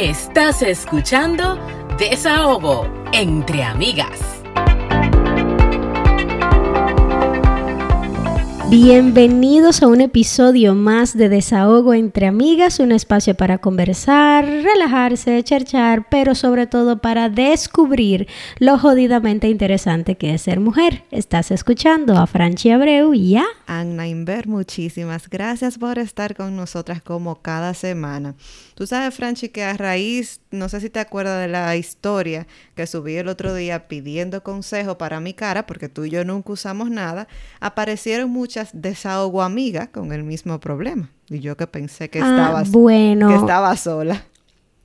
Estás escuchando Desahogo entre amigas. Bienvenidos a un episodio más de Desahogo entre Amigas, un espacio para conversar, relajarse, cherchar, pero sobre todo para descubrir lo jodidamente interesante que es ser mujer. Estás escuchando a Franchi Abreu y a Anna Inver. Muchísimas gracias por estar con nosotras como cada semana. Tú sabes, Franchi, que a raíz, no sé si te acuerdas de la historia que subí el otro día pidiendo consejo para mi cara, porque tú y yo nunca usamos nada, aparecieron muchas desahogo amigas con el mismo problema. Y yo que pensé que, ah, bueno. que estaba sola.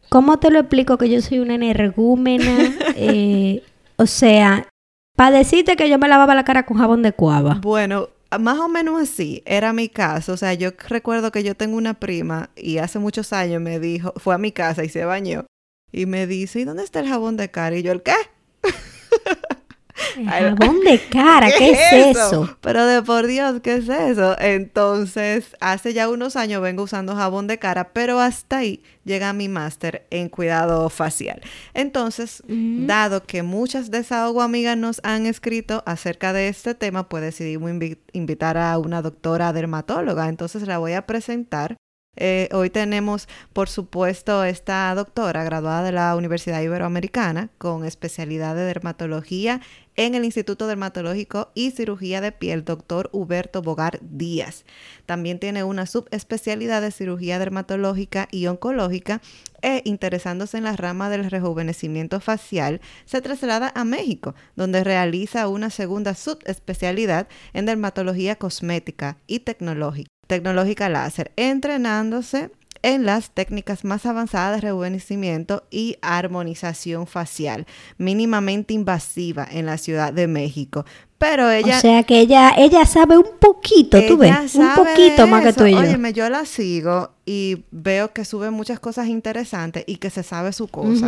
¿Cómo te lo explico que yo soy una energúmena? Eh, o sea, para decirte que yo me lavaba la cara con jabón de cuava. Bueno, más o menos así era mi caso. O sea, yo recuerdo que yo tengo una prima y hace muchos años me dijo, fue a mi casa y se bañó y me dice, ¿y dónde está el jabón de cara? Y yo, ¿el qué? Jabón de cara, ¿qué, es eso? Pero de por Dios, ¿qué es eso? Entonces, hace ya unos años vengo usando jabón de cara, pero hasta ahí llega mi máster en cuidado facial. Entonces, mm. dado que muchas desahogo amigas nos han escrito acerca de este tema, pues decidimos invitar a una doctora dermatóloga. Entonces, la voy a presentar. Eh, hoy tenemos, por supuesto, esta doctora graduada de la Universidad Iberoamericana con especialidad de dermatología en el Instituto Dermatológico y Cirugía de Piel, doctor Huberto Bogar Díaz. También tiene una subespecialidad de cirugía dermatológica y oncológica e interesándose en la rama del rejuvenecimiento facial, se traslada a México, donde realiza una segunda subespecialidad en dermatología cosmética y tecnológica, tecnológica láser, entrenándose en las técnicas más avanzadas de rejuvenecimiento y armonización facial, mínimamente invasiva en la Ciudad de México. Pero ella... O sea que ella, ella sabe un poquito, tú ves, un poquito más que tú y yo. Óyeme, yo la sigo y veo que sube muchas cosas interesantes y que se sabe su cosa.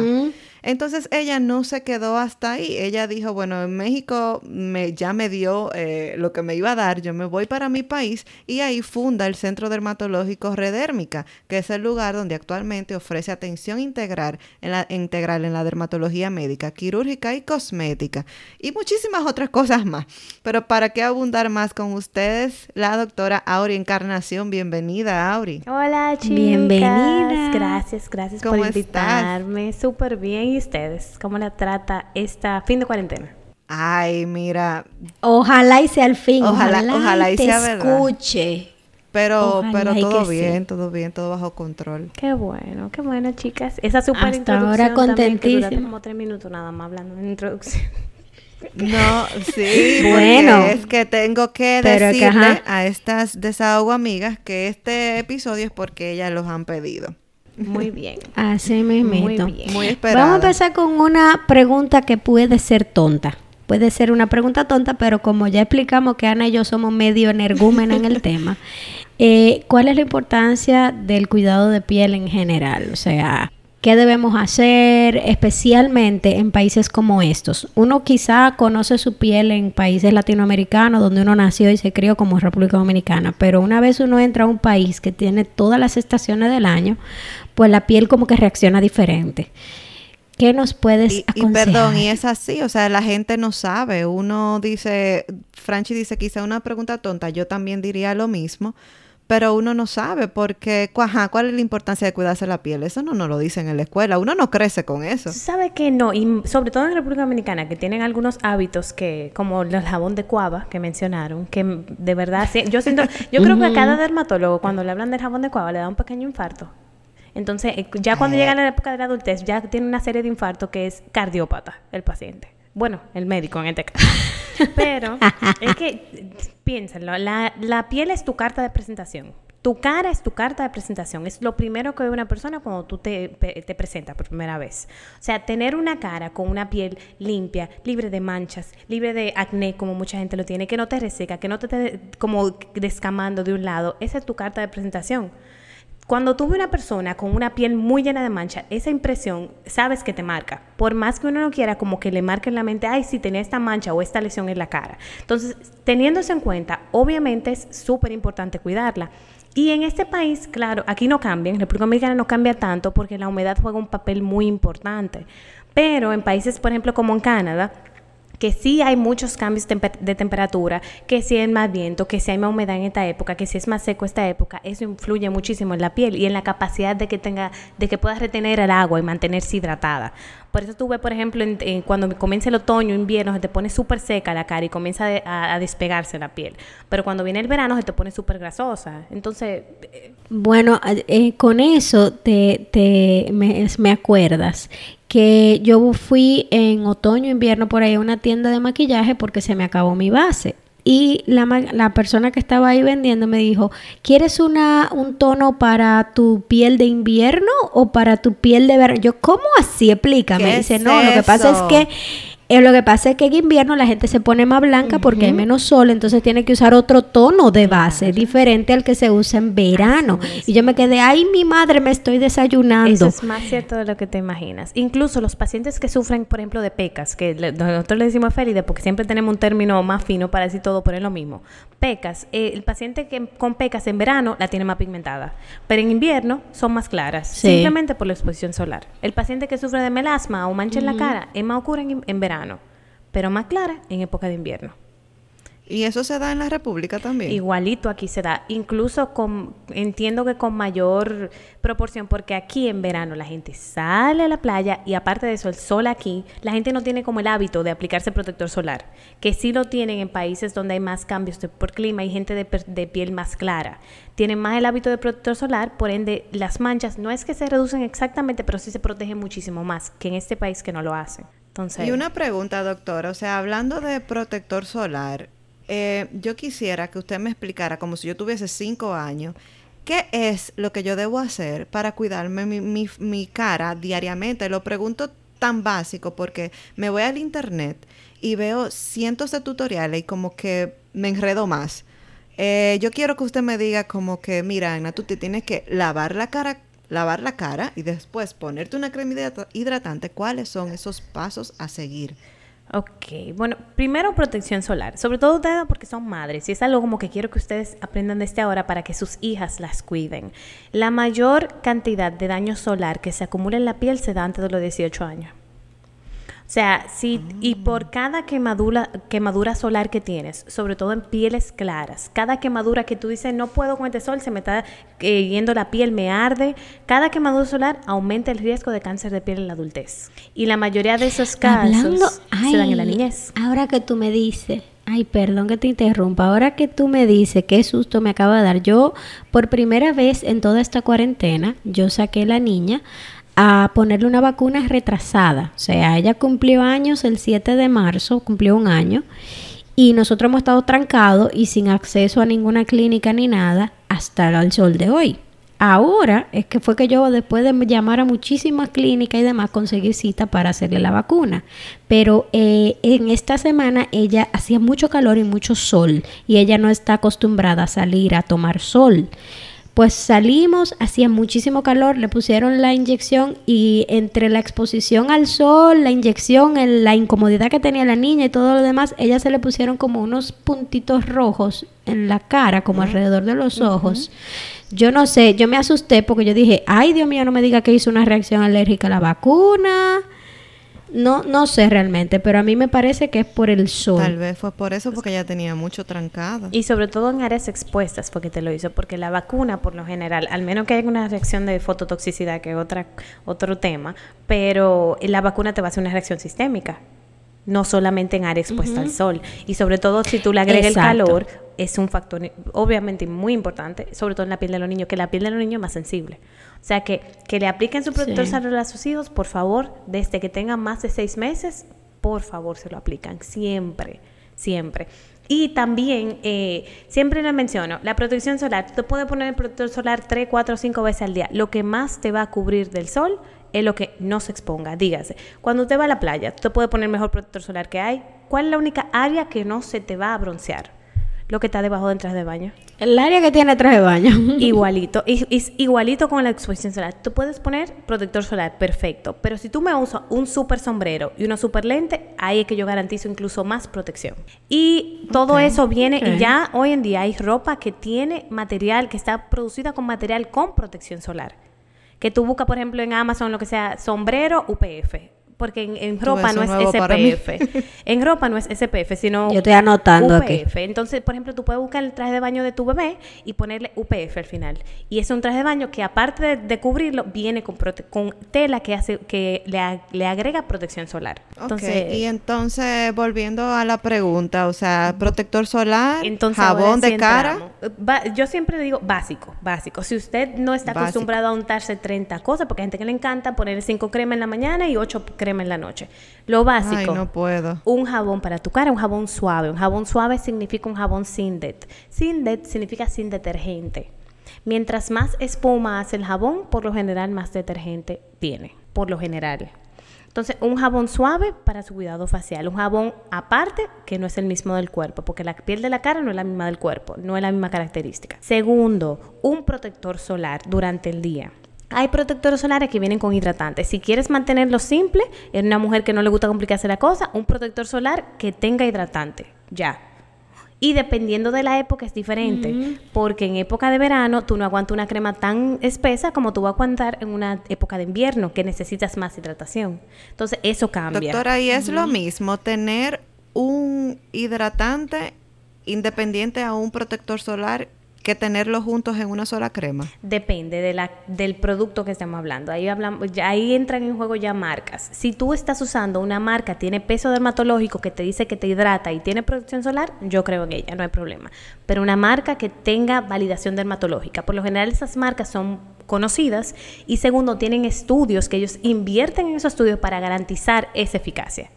Entonces ella no se quedó hasta ahí. Ella dijo, bueno, en México me, ya me dio eh, lo que me iba a dar, yo me voy para mi país y ahí funda el Centro Dermatológico Redérmica, que es el lugar donde actualmente ofrece atención integral en la, integral en la dermatología médica, quirúrgica y cosmética y muchísimas otras cosas más. Pero para qué abundar más con ustedes, la doctora Auri Encarnación. Bienvenida, Auri. Hola, chicas. Bienvenida. Gracias, gracias por invitarme. Súper bien ustedes? ¿Cómo la trata esta fin de cuarentena? Ay, mira. Ojalá y sea el fin. Ojalá, ojalá, y, sea escuche. Pero, pero todo bien, todo bien, todo bajo control. Qué bueno, qué bueno, chicas. Esa super Hasta ahora contentísima. como tres minutos nada más hablando en introducción. No, sí, bueno, es que tengo que decirle a estas desahogo amigas que este episodio es porque ellas los han pedido. Muy bien. Así me Muy bien. Muy esperado. Vamos a empezar con una pregunta que puede ser tonta. Puede ser una pregunta tonta, pero como ya explicamos que Ana y yo somos medio energúmena en el tema, eh, ¿cuál es la importancia del cuidado de piel en general? O sea, ¿Qué debemos hacer especialmente en países como estos? Uno quizá conoce su piel en países latinoamericanos donde uno nació y se crió como República Dominicana, pero una vez uno entra a un país que tiene todas las estaciones del año, pues la piel como que reacciona diferente. ¿Qué nos puedes aconsejar? Y perdón, y es así, o sea, la gente no sabe. Uno dice, Franchi dice quizá una pregunta tonta, yo también diría lo mismo pero uno no sabe porque, ajá, ¿cuál es la importancia de cuidarse la piel? Eso no nos lo dicen en la escuela, uno no crece con eso. Sabe que no, y sobre todo en República Dominicana, que tienen algunos hábitos que, como el jabón de cuava que mencionaron, que de verdad, yo siento, yo creo que a cada dermatólogo cuando le hablan del jabón de cuava le da un pequeño infarto. Entonces, eh, ya cuando llega la época de la adultez, ya tiene una serie de infartos que es cardiópata el paciente. Bueno, el médico en este caso. Pero es que, piénsenlo, la, la piel es tu carta de presentación. Tu cara es tu carta de presentación. Es lo primero que ve una persona cuando tú te, te, presentas por primera vez. O sea, tener una cara con una piel limpia, libre de manchas, libre de acné, como mucha gente lo tiene, que no te reseca, que no te esté como descamando de un lado, esa es tu carta de presentación. Cuando tú ves una persona con una piel muy llena de mancha, esa impresión sabes que te marca. Por más que uno no quiera, como que le marque en la mente, ay, si tenía esta mancha o esta lesión en la cara. Entonces, teniendo eso en cuenta, obviamente es súper importante cuidarla. Y en este país, claro, aquí no cambia, en República Dominicana no cambia tanto porque la humedad juega un papel muy importante. Pero en países, por ejemplo, como en Canadá, que sí hay muchos cambios de temperatura, que sí hay más viento, que sí hay más humedad en esta época, que sí es más seco esta época, eso influye muchísimo en la piel y en la capacidad de que tenga, de que pueda retener el agua y mantenerse hidratada. Por eso tú ves, por ejemplo, cuando comienza el otoño, invierno, se te pone súper seca la cara y comienza a, despegarse la piel. Pero cuando viene el verano, se te pone súper grasosa. Entonces... Eh, bueno, eh, con eso te, te me acuerdas que yo fui en otoño, invierno por ahí a una tienda de maquillaje porque se me acabó mi base. Y la, la, persona que estaba ahí vendiendo me dijo, ¿quieres una, un tono para tu piel de invierno o para tu piel de verano? Yo, ¿cómo así? Explícame. Dice, no, lo que pasa es que eh, lo que pasa es que en invierno la gente se pone más blanca porque hay menos sol, entonces tiene que usar otro tono de base, diferente al que se usa en verano. Y yo me quedé, ay, mi madre, me estoy desayunando. Eso es más cierto de lo que te imaginas. Incluso los pacientes que sufren, por ejemplo, de pecas, que nosotros le decimos feride porque siempre tenemos un término más fino para decir todo por lo mismo. Pecas, eh, el paciente que con pecas en verano la tiene más pigmentada, pero en invierno son más claras, simplemente por la exposición solar. El paciente que sufre de melasma o mancha en la cara es más oscuro en verano pero más clara en época de invierno. ¿Y eso se da en la República también? Igualito aquí se da, incluso con, entiendo que con mayor proporción, porque aquí en verano la gente sale a la playa y aparte de eso, el sol aquí, la gente no tiene como el hábito de aplicarse protector solar, que sí lo tienen en países donde hay más cambios por clima y gente de, de piel más clara. Tienen más el hábito de protector solar, por ende las manchas no es que se reducen exactamente, pero sí se protegen muchísimo más que en este país que no lo hacen. Y una pregunta, doctor. O sea, hablando de protector solar, eh, yo quisiera que usted me explicara, como si yo tuviese cinco años, ¿qué es lo que yo debo hacer para cuidarme mi, cara diariamente? Lo pregunto tan básico porque me voy al internet y veo cientos de tutoriales y como que me enredo más. Eh, yo quiero que usted me diga como que, mira, Ana, tú te tienes que lavar la cara lavar la cara y después ponerte una crema hidratante, ¿cuáles son esos pasos a seguir? Ok, bueno, primero protección solar, sobre todo porque son madres y es algo como que quiero que ustedes aprendan desde ahora para que sus hijas las cuiden. La mayor cantidad de daño solar que se acumula en la piel se da antes de los 18 años. O sea, si, y por cada quemadura, quemadura solar que tienes, sobre todo en pieles claras, cada quemadura que tú dices, no puedo con este sol, se me está eh, yendo la piel, me arde, cada quemadura solar aumenta el riesgo de cáncer de piel en la adultez. Y la mayoría de esos casos se dan en la niñez. Ahora que tú me dices, Ay, perdón que te interrumpa. Ahora que tú me dices qué susto me acaba de dar. Yo, por primera vez en toda esta cuarentena, yo saqué la niña a ponerle una vacuna retrasada. O sea, ella cumplió años el 7 de marzo, cumplió un año, y nosotros hemos estado trancados y sin acceso a ninguna clínica ni nada hasta el sol de hoy. Ahora es que fue que yo después de llamar a muchísimas clínicas y demás conseguí cita para hacerle la vacuna. Pero eh, en esta semana ella hacía mucho calor y mucho sol y ella no está acostumbrada a salir a tomar sol. Pues salimos, hacía muchísimo calor, le pusieron la inyección y entre la exposición al sol, la inyección, la incomodidad que tenía la niña y todo lo demás, ella se le pusieron como unos puntitos rojos en la cara, como alrededor de los ojos. Yo no sé, yo me asusté porque yo dije, ay Dios mío, no me diga que hizo una reacción alérgica a la vacuna. No, no sé realmente, pero a mí me parece que es por el sol. Tal vez fue por eso, porque ella tenía mucho trancado. Y sobre todo en áreas expuestas, porque te lo hizo, porque la vacuna, por lo general, al menos que haya una reacción de fototoxicidad, que es otra, otro tema, pero la vacuna te va a hacer una reacción sistémica no solamente en área expuesta al sol. Y sobre todo si tú le agregas el calor, es un factor obviamente muy importante, sobre todo en la piel de los niños, que la piel de los niños es más sensible. O sea, que, que le apliquen su protector solar a sus hijos, por favor, desde que tengan más de seis meses, por favor, se lo aplican. Siempre, siempre. Y también, eh, siempre le menciono, la protección solar. Tú puedes poner el protector solar tres, cuatro, cinco veces al día. Lo que más te va a cubrir del sol es lo que no se exponga. Dígase, cuando usted va a la playa, tú puedes poner el mejor protector solar que hay. ¿Cuál es la única área que no se te va a broncear? Lo que está debajo del traje de baño. El área que tiene traje de baño. Igualito, y- es igualito con la exposición solar. Tú puedes poner protector solar, perfecto, pero si tú me usas un super sombrero y una super lente, ahí es que yo garantizo incluso más protección. Y todo eso viene, y ya hoy en día hay ropa que tiene material, que está producida con material con protección solar. Que tú buscas, por ejemplo, en Amazon, lo que sea, sombrero UPF. Porque en, en ropa no es. SPF. En ropa no es SPF, sino Yo estoy anotando aquí. UPF. Entonces, por ejemplo, tú puedes buscar el traje de baño de tu bebé y ponerle UPF al final. Y es un traje de baño que aparte de, de cubrirlo, viene con, prote- con tela que hace que le, ag- le agrega protección solar. Entonces, y entonces volviendo a la pregunta, o sea, protector solar, entonces jabón de cara. ba- yo siempre digo básico, básico. Si usted no está Básico. acostumbrado a untarse 30 cosas, porque hay gente que le encanta poner 5 cremas en la mañana y 8 cremas en la noche. Lo básico. Ay, no puedo. Un jabón para tu cara, un jabón suave. Un jabón suave significa un jabón sin det. Sin det significa sin detergente. Mientras más espuma hace el jabón, por lo general más detergente tiene, por lo general. Entonces, un jabón suave para su cuidado facial, un jabón aparte que no es el mismo del cuerpo, porque la piel de la cara no es la misma del cuerpo, no es la misma característica. Segundo, un protector solar durante el día. Hay protectores solares que vienen con hidratantes. Si quieres mantenerlo simple, en una mujer que no le gusta complicarse la cosa, un protector solar que tenga hidratante. Ya. Y dependiendo de la época es diferente, porque en época de verano tú no aguantas una crema tan espesa como tú vas a aguantar en una época de invierno que necesitas más hidratación. Entonces eso cambia. Doctora, y es lo mismo tener un hidratante independiente a un protector solar que tenerlos juntos en una sola crema. Depende de la, del producto que estemos hablando. Ahí hablamos, ahí entran en juego ya marcas. Si tú estás usando una marca, tiene peso dermatológico que te dice que te hidrata y tiene protección solar, yo creo en ella, no hay problema. Pero una marca que tenga validación dermatológica. Por lo general esas marcas son conocidas y segundo, tienen estudios que ellos invierten en esos estudios para garantizar esa eficacia.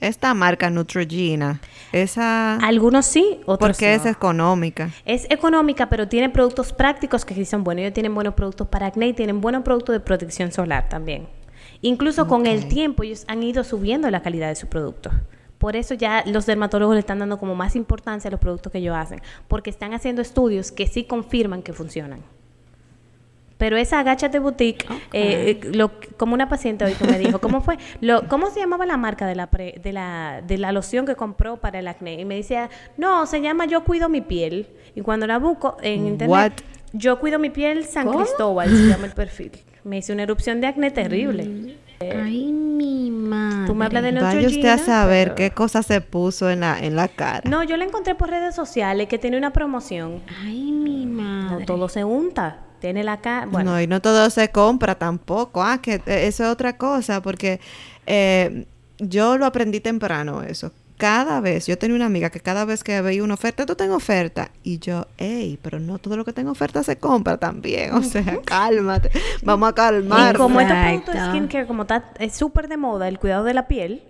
Esta marca Neutrogena, esa... Algunos sí, otros porque no. es económica. Es económica, pero tiene productos prácticos que sí son buenos. Ellos tienen buenos productos para acné y tienen buenos productos de protección solar también. Incluso con el tiempo ellos han ido subiendo la calidad de sus productos. Por eso ya los dermatólogos le están dando como más importancia a los productos que ellos hacen, porque están haciendo estudios que sí confirman que funcionan. Pero esa agáchate boutique, eh, eh, lo, como una paciente hoy que me dijo, ¿cómo fue? Lo, ¿Cómo se llamaba la marca de la, pre- de, la, de la loción que compró para el acné? Y me decía, no, se llama Yo Cuido Mi Piel. Y cuando la busco en internet, What? Yo Cuido Mi Piel San ¿Cómo? Cristóbal se llama el perfil. Me hice una erupción de acné terrible. Ay, mi madre. Tú me hablas de Vaya usted a saber pero- qué cosa se puso en la, en la cara. No, yo la encontré por redes sociales que tiene una promoción. Ay, mi madre. No todo se unta. Tiene la cara. Bueno, No, y no todo se compra tampoco. Ah, que eh, eso es otra cosa, porque eh, yo lo aprendí temprano eso. Cada vez, yo tenía una amiga que cada vez que veía una oferta, tú tengo oferta. Y yo, hey, pero no todo lo que tengo oferta se compra también. O sea, cálmate. Vamos a Y calmar. como estos Exacto. productos de skincare, como está es súper de moda el cuidado de la piel,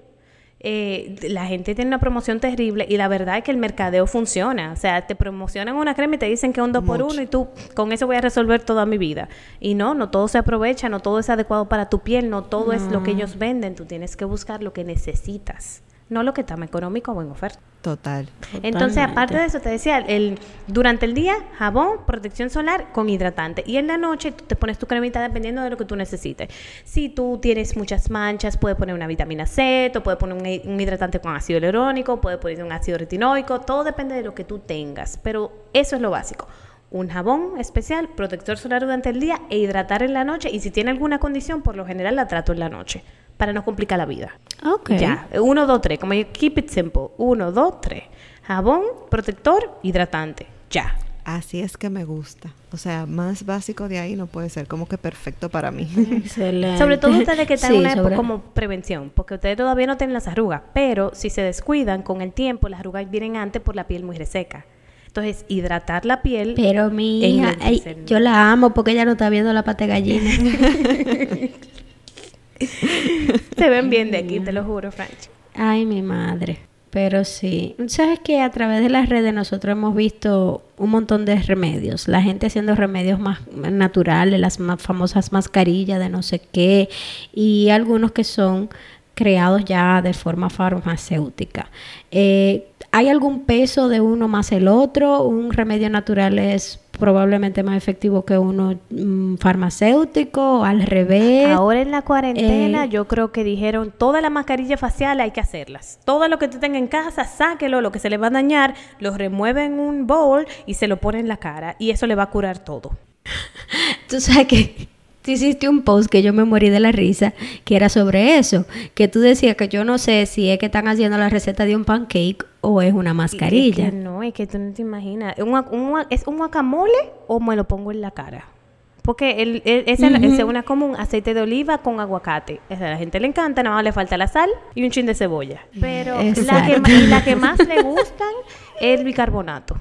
eh, la gente tiene una promoción terrible y la verdad es que el mercadeo funciona. O sea, te promocionan una crema y te dicen que es un 2 por Mucho. 1 y tú con eso voy a resolver toda mi vida. Y no, no todo se aprovecha, no todo es adecuado para tu piel, no todo es lo que ellos venden. Tú tienes que buscar lo que necesitas, no lo que está más económico o en oferta. Total. Entonces, Totalmente. aparte de eso, te decía, el, durante el día, jabón, protección solar con hidratante. Y en la noche tú te pones tu cremita dependiendo de lo que tú necesites. Si tú tienes muchas manchas, puedes poner una vitamina C, o puedes poner un hidratante con ácido hialurónico, puedes poner un ácido retinoico, todo depende de lo que tú tengas. Pero eso es lo básico. Un jabón especial, protector solar durante el día e hidratar en la noche. Y si tiene alguna condición, por lo general la trato en la noche para no complicar la vida. Ok. Ya, uno, dos, tres. Como yo, keep it simple. Uno, dos, tres. Jabón, protector, hidratante. Ya. Así es que me gusta. O sea, más básico de ahí no puede ser. Como que perfecto para mí. Excelente. Sobre todo ustedes que están Sí, en una época sobre- como prevención, porque ustedes todavía no tienen las arrugas, pero si se descuidan con el tiempo, las arrugas vienen antes por la piel muy reseca. Entonces, hidratar la piel. Pero mi hija, ay, yo la amo porque ella no está viendo la pata de gallina. Se ven bien de aquí, te lo juro, Franch. Ay, mi madre. Pero sí. ¿Sabes que A través de las redes nosotros hemos visto un montón de remedios. La gente haciendo remedios más naturales, las más famosas mascarillas de no sé qué. Y algunos que son creados ya de forma farmacéutica. Eh, ¿Hay algún peso de uno más el otro? ¿Un remedio natural es probablemente más efectivo que uno mm, farmacéutico? ¿Al revés? Ahora en la cuarentena Eh, yo creo que dijeron toda la mascarilla facial hay que hacerlas. Todo lo que tú tengas en casa, sáquelo, lo que se le va a dañar, lo remueve en un bowl y se lo pone en la cara y eso le va a curar todo. Tú sabes que tú hiciste un post que yo me morí de la risa, que era sobre eso, que tú decías que yo no sé si es que están haciendo la receta de un pancake o es una mascarilla. es que no, es que tú no te imaginas. ¿Un ¿Es un guacamole o me lo pongo en la cara? Porque el, el- esa es una común, aceite de oliva con aguacate. Esa a la gente le encanta, nada más le falta la sal y un chin de cebolla. Pero la que, la que más le gustan es el bicarbonato.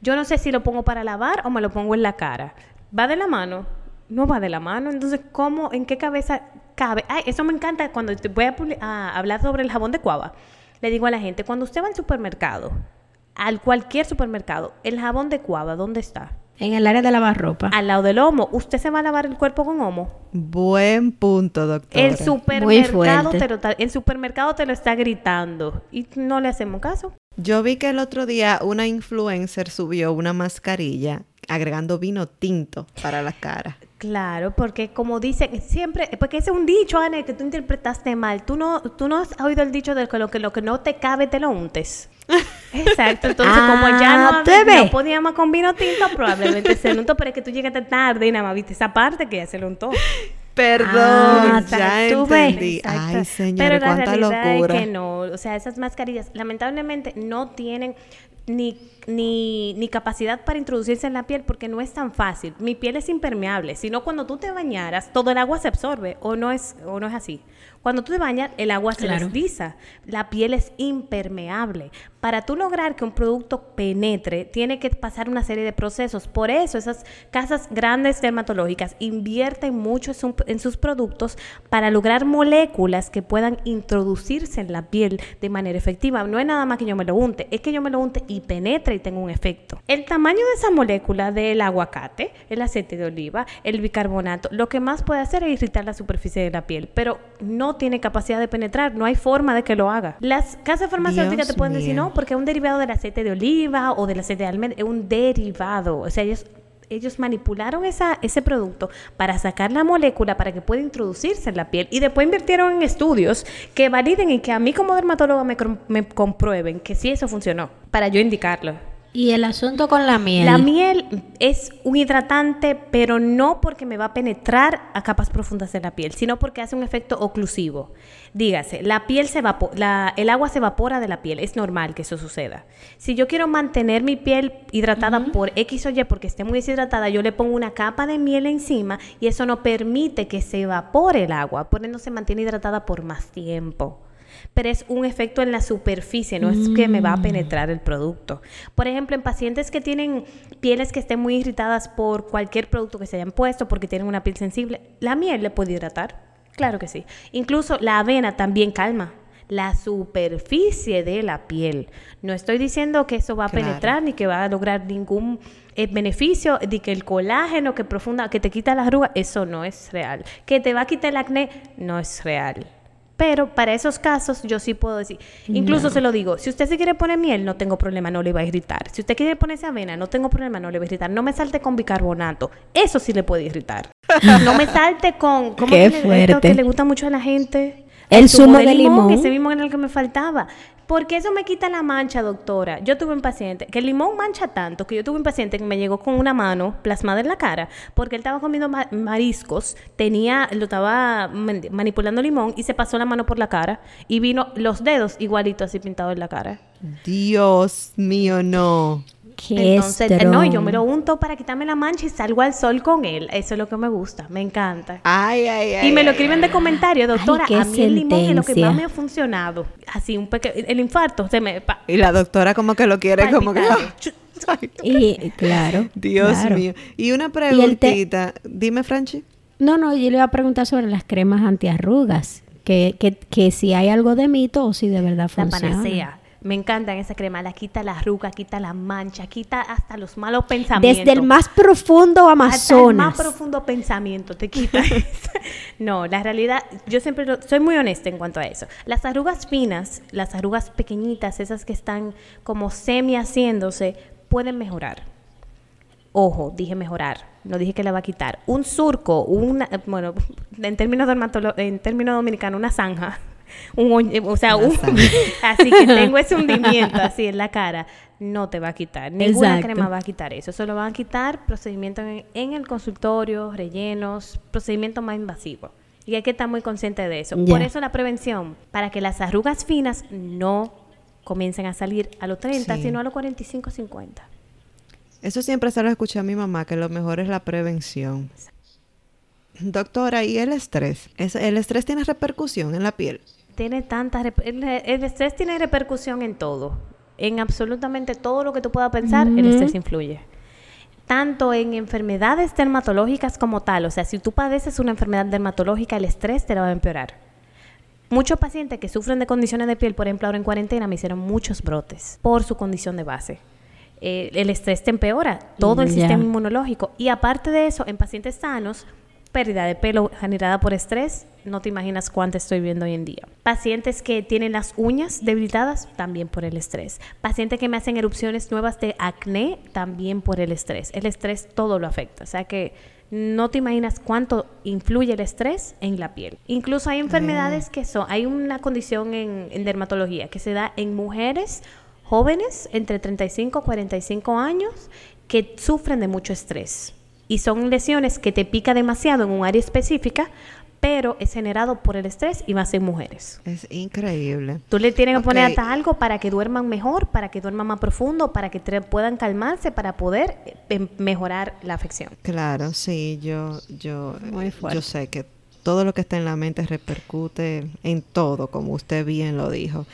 Yo no sé si lo pongo para lavar o me lo pongo en la cara. ¿Va de la mano? No va de la mano. Entonces, ¿cómo, en qué cabeza cabe? Ay, eso me encanta cuando te voy a, a hablar sobre el jabón de cuava. Le digo a la gente, cuando usted va al supermercado, al cualquier supermercado, el jabón de cuava, ¿dónde está? En el área de lavar ropa. Al lado del homo. ¿Usted se va a lavar el cuerpo con homo? Buen punto, doctora. El supermercado, te lo, el supermercado te lo está gritando y no le hacemos caso. Yo vi que el otro día una influencer subió una mascarilla agregando vino tinto para la cara. Claro, porque como dicen siempre, porque ese es un dicho, Ana, que tú interpretaste mal. Tú no, tú no has oído el dicho de que lo que, lo que no te cabe te lo untes. Exacto, entonces como ya no, Ah, ¿te había- no ves? podía más con vino tinto, probablemente se lo untó, pero es que tú llegaste tarde y nada más viste esa parte que ya se lo untó. Perdón, Ah, ya entendí. Ay, señores, Pero la cuánta realidad locura. es que no. O sea, esas mascarillas lamentablemente no tienen ni, ni, ni capacidad para introducirse en la piel porque no es tan fácil. Mi piel es impermeable. Sino cuando tú te bañaras, todo el agua se absorbe. O no es, o no es así. Cuando tú te bañas, el agua se Claro. desliza. La piel es impermeable. Para tú lograr que un producto penetre, tiene que pasar una serie de procesos. Por eso esas casas grandes dermatológicas invierten mucho en su- en sus productos para lograr moléculas que puedan introducirse en la piel de manera efectiva. No es nada más que yo me lo unte, es que yo me lo unte y penetre y tenga un efecto. El tamaño de esa molécula del aguacate, el aceite de oliva, el bicarbonato, lo que más puede hacer es irritar la superficie de la piel, pero no tiene capacidad de penetrar, no hay forma de que lo haga. Las casas farmacéuticas Dios te pueden decir, mío. No, porque un derivado del aceite de oliva o del aceite de almendra, es un derivado, o sea, ellos ellos manipularon esa, ese producto para sacar la molécula para que pueda introducirse en la piel y después invirtieron en estudios que validen y que a mí como dermatóloga me, me comprueben que sí eso funcionó para yo indicarlo. Y el asunto con la miel. La miel es un hidratante, pero no porque me va a penetrar a capas profundas de la piel, sino porque hace un efecto oclusivo. Dígase, la piel se la- el agua se evapora de la piel, es normal que eso suceda. Si yo quiero mantener mi piel hidratada por X o Y porque esté muy deshidratada, yo le pongo una capa de miel encima y eso no permite que se evapore el agua, por ende se mantiene hidratada por más tiempo pero es un efecto en la superficie, no es que me va a penetrar el producto. Por ejemplo, en pacientes que tienen pieles que estén muy irritadas por cualquier producto que se hayan puesto, porque tienen una piel sensible, la miel le puede hidratar. Claro que sí. Incluso la avena también calma la superficie de la piel. No estoy diciendo que eso va a Claro. penetrar ni que va a lograr ningún eh, beneficio de que el colágeno que profunda que te quita las arrugas, eso no es real. Que te va a quitar el acné, no es real. Pero para esos casos yo sí puedo decir, incluso se lo digo, si usted se quiere poner miel, no tengo problema, no le va a irritar. Si usted quiere ponerse avena, no tengo problema, no le va a irritar. No me salte con bicarbonato, eso sí le puede irritar. No me salte con, ¿cómo Qué que le- fuerte. que le gusta mucho a la gente? El zumo de limón. Ese mismo era el que me faltaba. Porque eso me quita la mancha, doctora. Yo tuve un paciente, que el limón mancha tanto, que yo tuve un paciente que me llegó con una mano plasmada en la cara, porque él estaba comiendo ma- mariscos, tenía, lo estaba man- manipulando limón y se pasó la mano por la cara y vino los dedos igualitos así pintados en la cara. Dios mío, no. Qué Entonces, eh, no, yo me lo unto para quitarme la mancha y salgo al sol con él. Eso es lo que me gusta, me encanta. Ay, ay, ay. Y me lo ay, escriben de comentario, doctora. qué a mí el limón es lo que más me ha funcionado. Así, un pequeño. El infarto, se me. pa- Y la doctora como que lo quiere como que... Ay, Y claro. Dios claro. mío. Y una preguntita. Dime, Franchi. No, no, yo le iba a preguntar sobre las cremas antiarrugas. Que, que, que si hay algo de mito o si de verdad La funciona. panacea. Me encantan esa crema. La quita la arruga, quita la mancha, quita hasta los malos pensamientos. Desde el más profundo Hasta el más Amazonas. profundo pensamiento te quita. No, la realidad, yo siempre lo- soy muy honesta en cuanto a eso. Las arrugas finas, las arrugas pequeñitas, esas que están como semi haciéndose, pueden mejorar. Ojo, dije mejorar, no dije que la va a quitar. Un surco, una, bueno, en términos, dermatolo- en términos dominicanos, una zanja. Un, hoy- o sea, un- así que tengo ese hundimiento así en la cara, no te va a quitar. Ninguna Exacto. crema va a quitar eso. Solo van a quitar procedimientos en, en el consultorio, rellenos, procedimientos más invasivos. Y hay que estar muy consciente de eso. Por eso la prevención, para que las arrugas finas no comiencen a salir a los 30, Sí. sino a los 45, 50. Eso siempre se lo escuché a mi mamá, que lo mejor es la prevención. Doctora, ¿y el estrés? ¿Es- ¿El estrés tiene repercusión en la piel? Tiene tantas... El, el estrés tiene repercusión en todo. En absolutamente todo lo que tú puedas pensar, el estrés influye. Tanto en enfermedades dermatológicas como tal. O sea, si tú padeces una enfermedad dermatológica, el estrés te la va a empeorar. Muchos pacientes que sufren de condiciones de piel, por ejemplo, ahora en cuarentena, me hicieron muchos brotes por su condición de base. Eh, el estrés te empeora todo el sistema inmunológico. Y aparte de eso, en pacientes sanos, pérdida de pelo generada por estrés, no te imaginas cuánto estoy viendo hoy en día. Pacientes que tienen las uñas debilitadas, también por el estrés. Pacientes que me hacen erupciones nuevas de acné, también por el estrés. El estrés todo lo afecta. O sea que no te imaginas cuánto influye el estrés en la piel. Incluso hay enfermedades que son, hay una condición en, en dermatología que se da en mujeres jóvenes entre 35 y 45 años que sufren de mucho estrés. Y son lesiones que te pica demasiado en un área específica, pero es generado por el estrés y más en mujeres. Es increíble. Tú le tienes que poner hasta algo para que duerman mejor, para que duerman más profundo, para que puedan calmarse, para poder eh, em- mejorar la afección. Claro, sí, yo, yo, Muy fuerte. yo sé que todo lo que está en la mente repercute en todo, como usted bien lo dijo.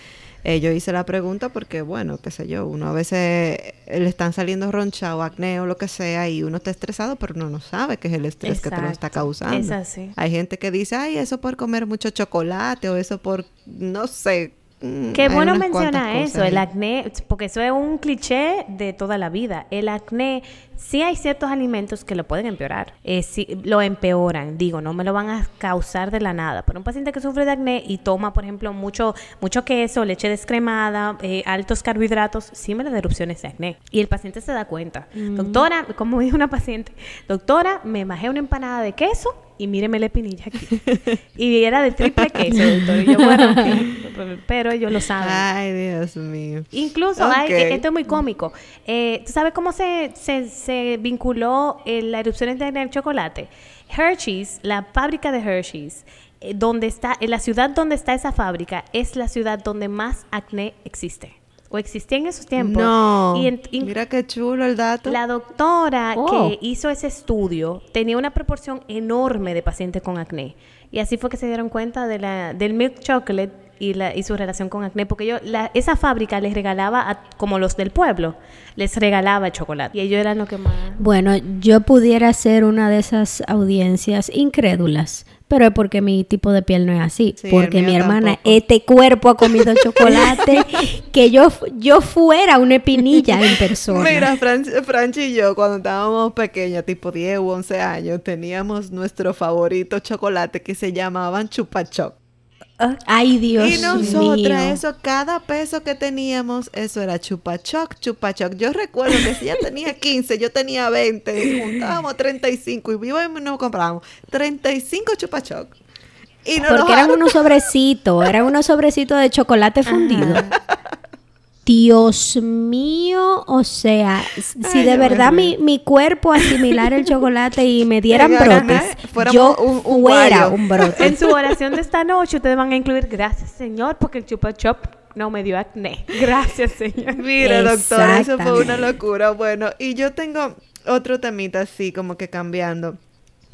Eh, yo hice la pregunta porque, bueno, qué sé yo, uno a veces eh, le están saliendo roncha o acné o lo que sea y uno está estresado, pero uno no sabe que es el estrés que te lo está causando. es así. Hay gente que dice, ay, eso por comer mucho chocolate o eso por, no sé. mm, Qué bueno menciona eso, el acné, porque eso es un cliché de toda la vida. El acné, sí hay ciertos alimentos que lo pueden empeorar, eh, sí, lo empeoran, digo, no me lo van a causar de la nada. Pero un paciente que sufre de acné y toma, por ejemplo, mucho, mucho queso, leche descremada, eh, altos carbohidratos, sí me le da erupciones de acné. Y el paciente se da cuenta. Doctora, como dijo una paciente, doctora, me bajé una empanada de queso y míreme la espinilla aquí. y era de triple queso, doctor. Y yo, bueno, pero ellos lo saben. Ay, Dios mío. Incluso hay, esto es muy cómico. Eh, ¿Tú sabes cómo se, se, se vinculó eh, la erupción del chocolate? Hershey's, la fábrica de Hershey's, eh, donde está, en la ciudad donde está esa fábrica, es la ciudad donde más acné existe. O existía en esos tiempos. No, Y en- mira qué chulo el dato. la doctora Oh. que hizo ese estudio tenía una proporción enorme de pacientes con acné. Y así fue que se dieron cuenta de la, del milk chocolate y, la, y su relación con acné. Porque yo, la, esa fábrica les regalaba, a- como los del pueblo, les regalaba chocolate. Y ellos eran los que más... Bueno, yo pudiera ser una de esas audiencias incrédulas, pero es porque mi tipo de piel no es así. Sí, porque mi hermana, tampoco. este cuerpo ha comido chocolate, que yo, yo fuera una espinilla en persona. Mira, Fran- Franchi y yo, cuando estábamos pequeñas, tipo 10 u 11 años, teníamos nuestro favorito chocolate que se llamaban chupachoc. Ay, Dios y nosotras, mío. eso, cada peso que teníamos, eso era chupachoc, chupachoc. Yo recuerdo que si ella tenía 15, yo tenía 20, y juntábamos 35 y vivo y nos comprábamos 35 chupachoc. Y no Porque eran unos sobrecitos, eran unos sobrecitos de chocolate fundido. Dios mío, o sea, si Ay, de verdad mi, mi cuerpo asimilara el chocolate y me dieran brotes, yo un- un fuera guayo. un brote. En su oración de esta noche ustedes van a incluir, gracias Señor, porque el chupa chop no me dio acné. Gracias Señor. Mira, doctora, eso fue una locura. Bueno, y yo tengo otro temita así, como que cambiando.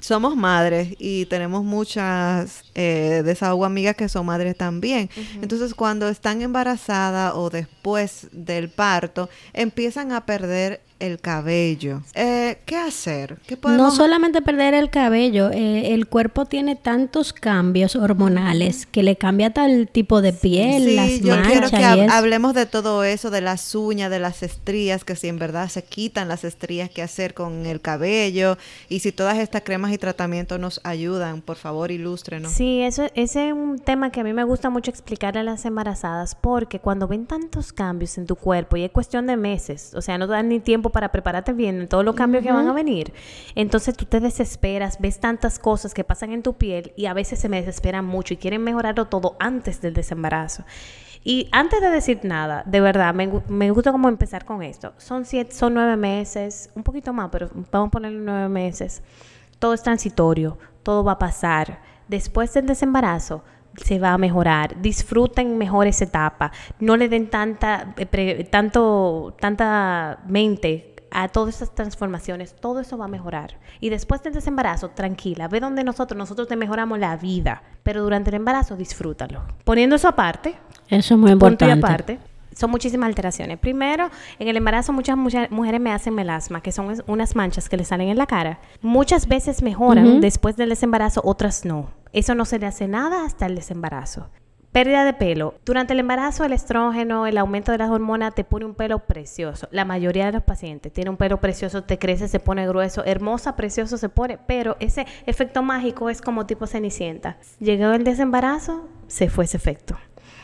Somos madres y tenemos muchas eh, de esas amigas que son madres también. Entonces, cuando están embarazadas o después del parto, empiezan a perder el cabello. Eh, ¿Qué hacer? ¿Qué No podemos solamente perder el cabello, eh, el cuerpo tiene tantos cambios hormonales que le cambia tal tipo de piel, Sí, las yo quiero manchas que hab- eso. hablemos de todo eso, de las uñas, de las estrías, que si en verdad se quitan las estrías, qué hacer con el cabello y si todas estas cremas y tratamientos nos ayudan, por favor, ilústrenos. Sí, eso, ese es un tema que a mí me gusta mucho explicar a las embarazadas porque cuando ven tantos cambios en tu cuerpo y es cuestión de meses, o sea, no te dan ni tiempo para prepararte bien en todos los cambios que van a venir, entonces tú te desesperas, ves tantas cosas que pasan en tu piel y a veces se me desesperan mucho y quieren mejorarlo todo antes del desembarazo. Y antes de decir nada, de verdad, me, me gusta como empezar con esto. Son siete, son nueve meses, un poquito más, pero vamos a ponerle nueve meses. Todo es transitorio, todo va a pasar. Después del desembarazo se va a mejorar. Disfruten mejor esa etapa. No le den tanta, eh, pre- tanto, tanta mente a todas esas transformaciones. Todo eso va a mejorar. Y después del desembarazo, tranquila, ve donde nosotros, nosotros te mejoramos la vida. Pero durante el embarazo, disfrútalo. Poniendo eso aparte, Eso es muy importante. aparte. Son muchísimas alteraciones. Primero, en el embarazo muchas, muchas mujeres me hacen melasma, que son unas manchas que le salen en la cara. Muchas veces mejoran después del desembarazo, otras no. Eso no se le hace nada hasta el desembarazo. Pérdida de pelo. Durante el embarazo, el estrógeno, el aumento de las hormonas te pone un pelo precioso. La mayoría de los pacientes tiene un pelo precioso, te crece, se pone grueso, hermosa, precioso se pone, pero ese efecto mágico es como tipo cenicienta. Llegó el desembarazo, se fue ese efecto.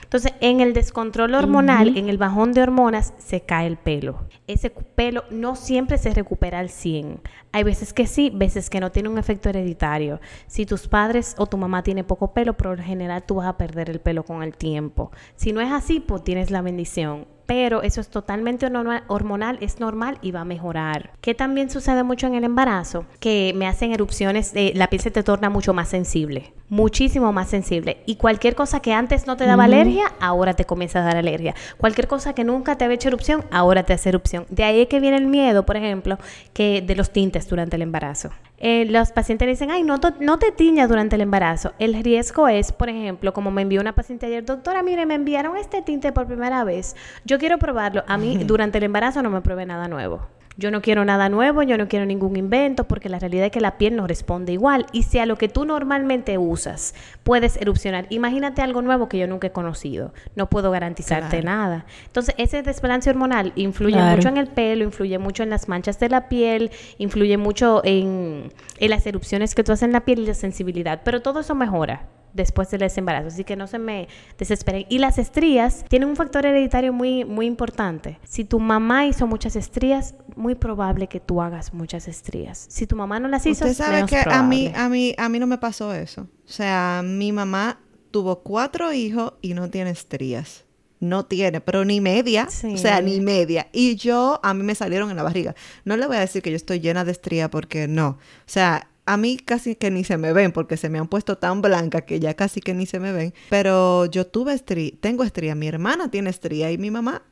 Entonces, en el descontrol hormonal, en el bajón de hormonas, se cae el pelo. Ese pelo no siempre se recupera al 100. Hay veces que sí, veces que no tiene un efecto hereditario. Si tus padres o tu mamá tiene poco pelo, por lo general tú vas a perder el pelo con el tiempo. Si no es así, pues tienes la bendición. Pero eso es totalmente hormonal, es normal y va a mejorar. Que también sucede mucho en el embarazo, que me hacen erupciones, eh, la piel se te torna mucho más sensible, muchísimo más sensible. Y cualquier cosa que antes no te daba alergia, ahora te comienza a dar alergia. Cualquier cosa que nunca te había hecho erupción, ahora te hace erupción. De ahí es que viene el miedo, por ejemplo, que de los tintes durante el embarazo. Eh, los pacientes dicen, ay, no, no te tiñas durante el embarazo. El riesgo es, por ejemplo, como me envió una paciente ayer, doctora, mire, me enviaron este tinte por primera vez. Yo quiero probarlo. A mí, durante el embarazo, no me probé nada nuevo. Yo no quiero nada nuevo, yo no quiero ningún invento, porque la realidad es que la piel no responde igual. Y si a lo que tú normalmente usas puedes erupcionar, imagínate algo nuevo que yo nunca he conocido. No puedo garantizarte Claro. nada. Entonces, ese desbalance hormonal influye Claro. mucho en el pelo, influye mucho en las manchas de la piel, influye mucho en, en las erupciones que tú haces en la piel y la sensibilidad. Pero todo eso mejora después del desembarazo, así que no se me desesperen. Y las estrías tienen un factor hereditario muy, muy importante. Si tu mamá hizo muchas estrías, muy probable que tú hagas muchas estrías. Si tu mamá no las hizo, Usted sabe menos que a mí, a mí, a mí no me pasó eso. O sea, mi mamá tuvo cuatro hijos y no tiene estrías. No tiene, pero ni media. Sí. O sea, ni media. Y yo, a mí me salieron en la barriga. No le voy a decir que yo estoy llena de estrías porque no. O sea, a mí casi que ni se me ven porque se me han puesto tan blancas que ya casi que ni se me ven. Pero yo tuve estría, tengo estría. Mi hermana tiene estría y mi mamá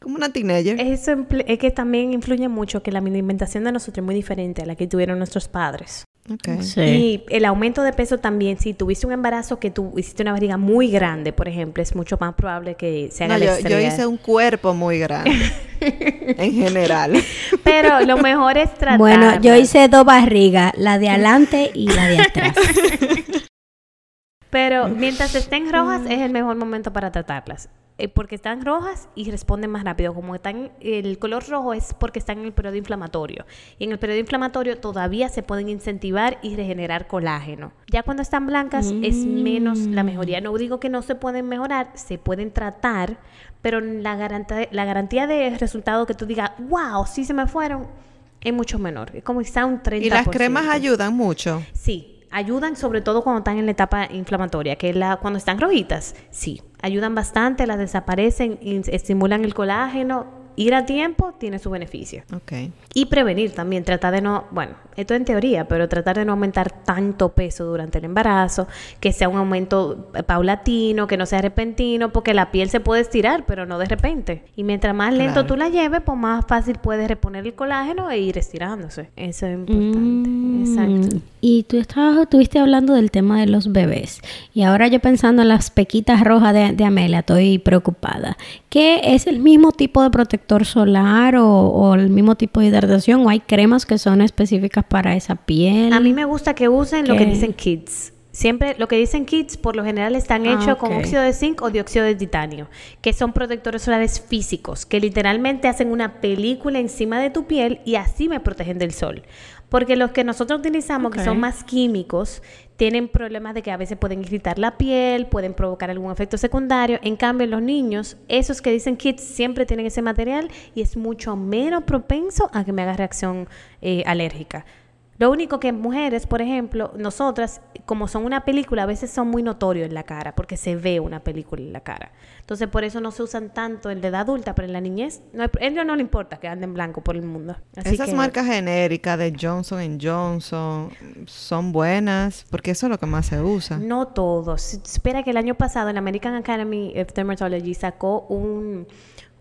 como una teenager. Eso es que también influye mucho que la alimentación de nosotros es muy diferente a la que tuvieron nuestros padres. Sí. Y el aumento de peso también, si tuviste un embarazo que tú hiciste una barriga muy grande, por ejemplo, es mucho más probable que se haga No, la yo, yo hice un cuerpo muy grande. en general. Pero lo mejor es tratar. Bueno, yo hice dos barrigas, la de adelante y la de atrás. Pero mientras estén rojas es el mejor momento para tratarlas. Eh, porque están rojas y responden más rápido. Como están, el color rojo es porque están en el periodo inflamatorio. Y en el periodo inflamatorio todavía se pueden incentivar y regenerar colágeno. Ya cuando están blancas es menos la mejoría. No digo que no se pueden mejorar, se pueden tratar, pero la garantía, la garantía de resultado que tú digas, wow, sí se me fueron, es mucho menor. Es como quizá un 30%. Y las cremas ayudan mucho. Sí, ayudan sobre todo cuando están en la etapa inflamatoria, que es la cuando están rojitas. Sí, ayudan bastante, las desaparecen, estimulan el colágeno. Ir a tiempo tiene su beneficio. Y prevenir también, tratar de no, bueno, esto en teoría, pero tratar de no aumentar tanto peso durante el embarazo, que sea un aumento eh, paulatino, que no sea repentino, porque la piel se puede estirar, pero no de repente. Y mientras más lento Claro. tú la lleves, pues más fácil puedes reponer el colágeno e ir estirándose. Eso es importante. Mm. Exacto. Y tú estabas, estuviste hablando del tema de los bebés. Y ahora yo pensando en las pequitas rojas de, de Amelia, estoy preocupada. ¿Qué es el mismo tipo de protector solar o, o el mismo tipo de hidratación? ¿O hay cremas que son específicas para esa piel? A mí me gusta que usen lo que dicen kids. Siempre lo que dicen kids por lo general están Ah, hechos con óxido de zinc o dióxido de titanio, que son protectores solares físicos, que literalmente hacen una película encima de tu piel y así me protegen del sol. Porque los que nosotros utilizamos, que son más químicos, tienen problemas de que a veces pueden irritar la piel, pueden provocar algún efecto secundario. En cambio, los niños, esos que dicen kids siempre tienen ese material y es mucho menos propenso a que me haga reacción eh, alérgica. Lo único que en mujeres, por ejemplo, nosotras, como son una película, a veces son muy notorios en la cara, porque se ve una película en la cara. Entonces, por eso no se usan tanto en la edad adulta, pero en la niñez, no hay- a ellos no le importa que anden blanco por el mundo. Así Esas que- marcas genéricas de Johnson Johnson son buenas porque eso es lo que más se usa. No todos. Espera que el año pasado la American Academy of Dermatology sacó un,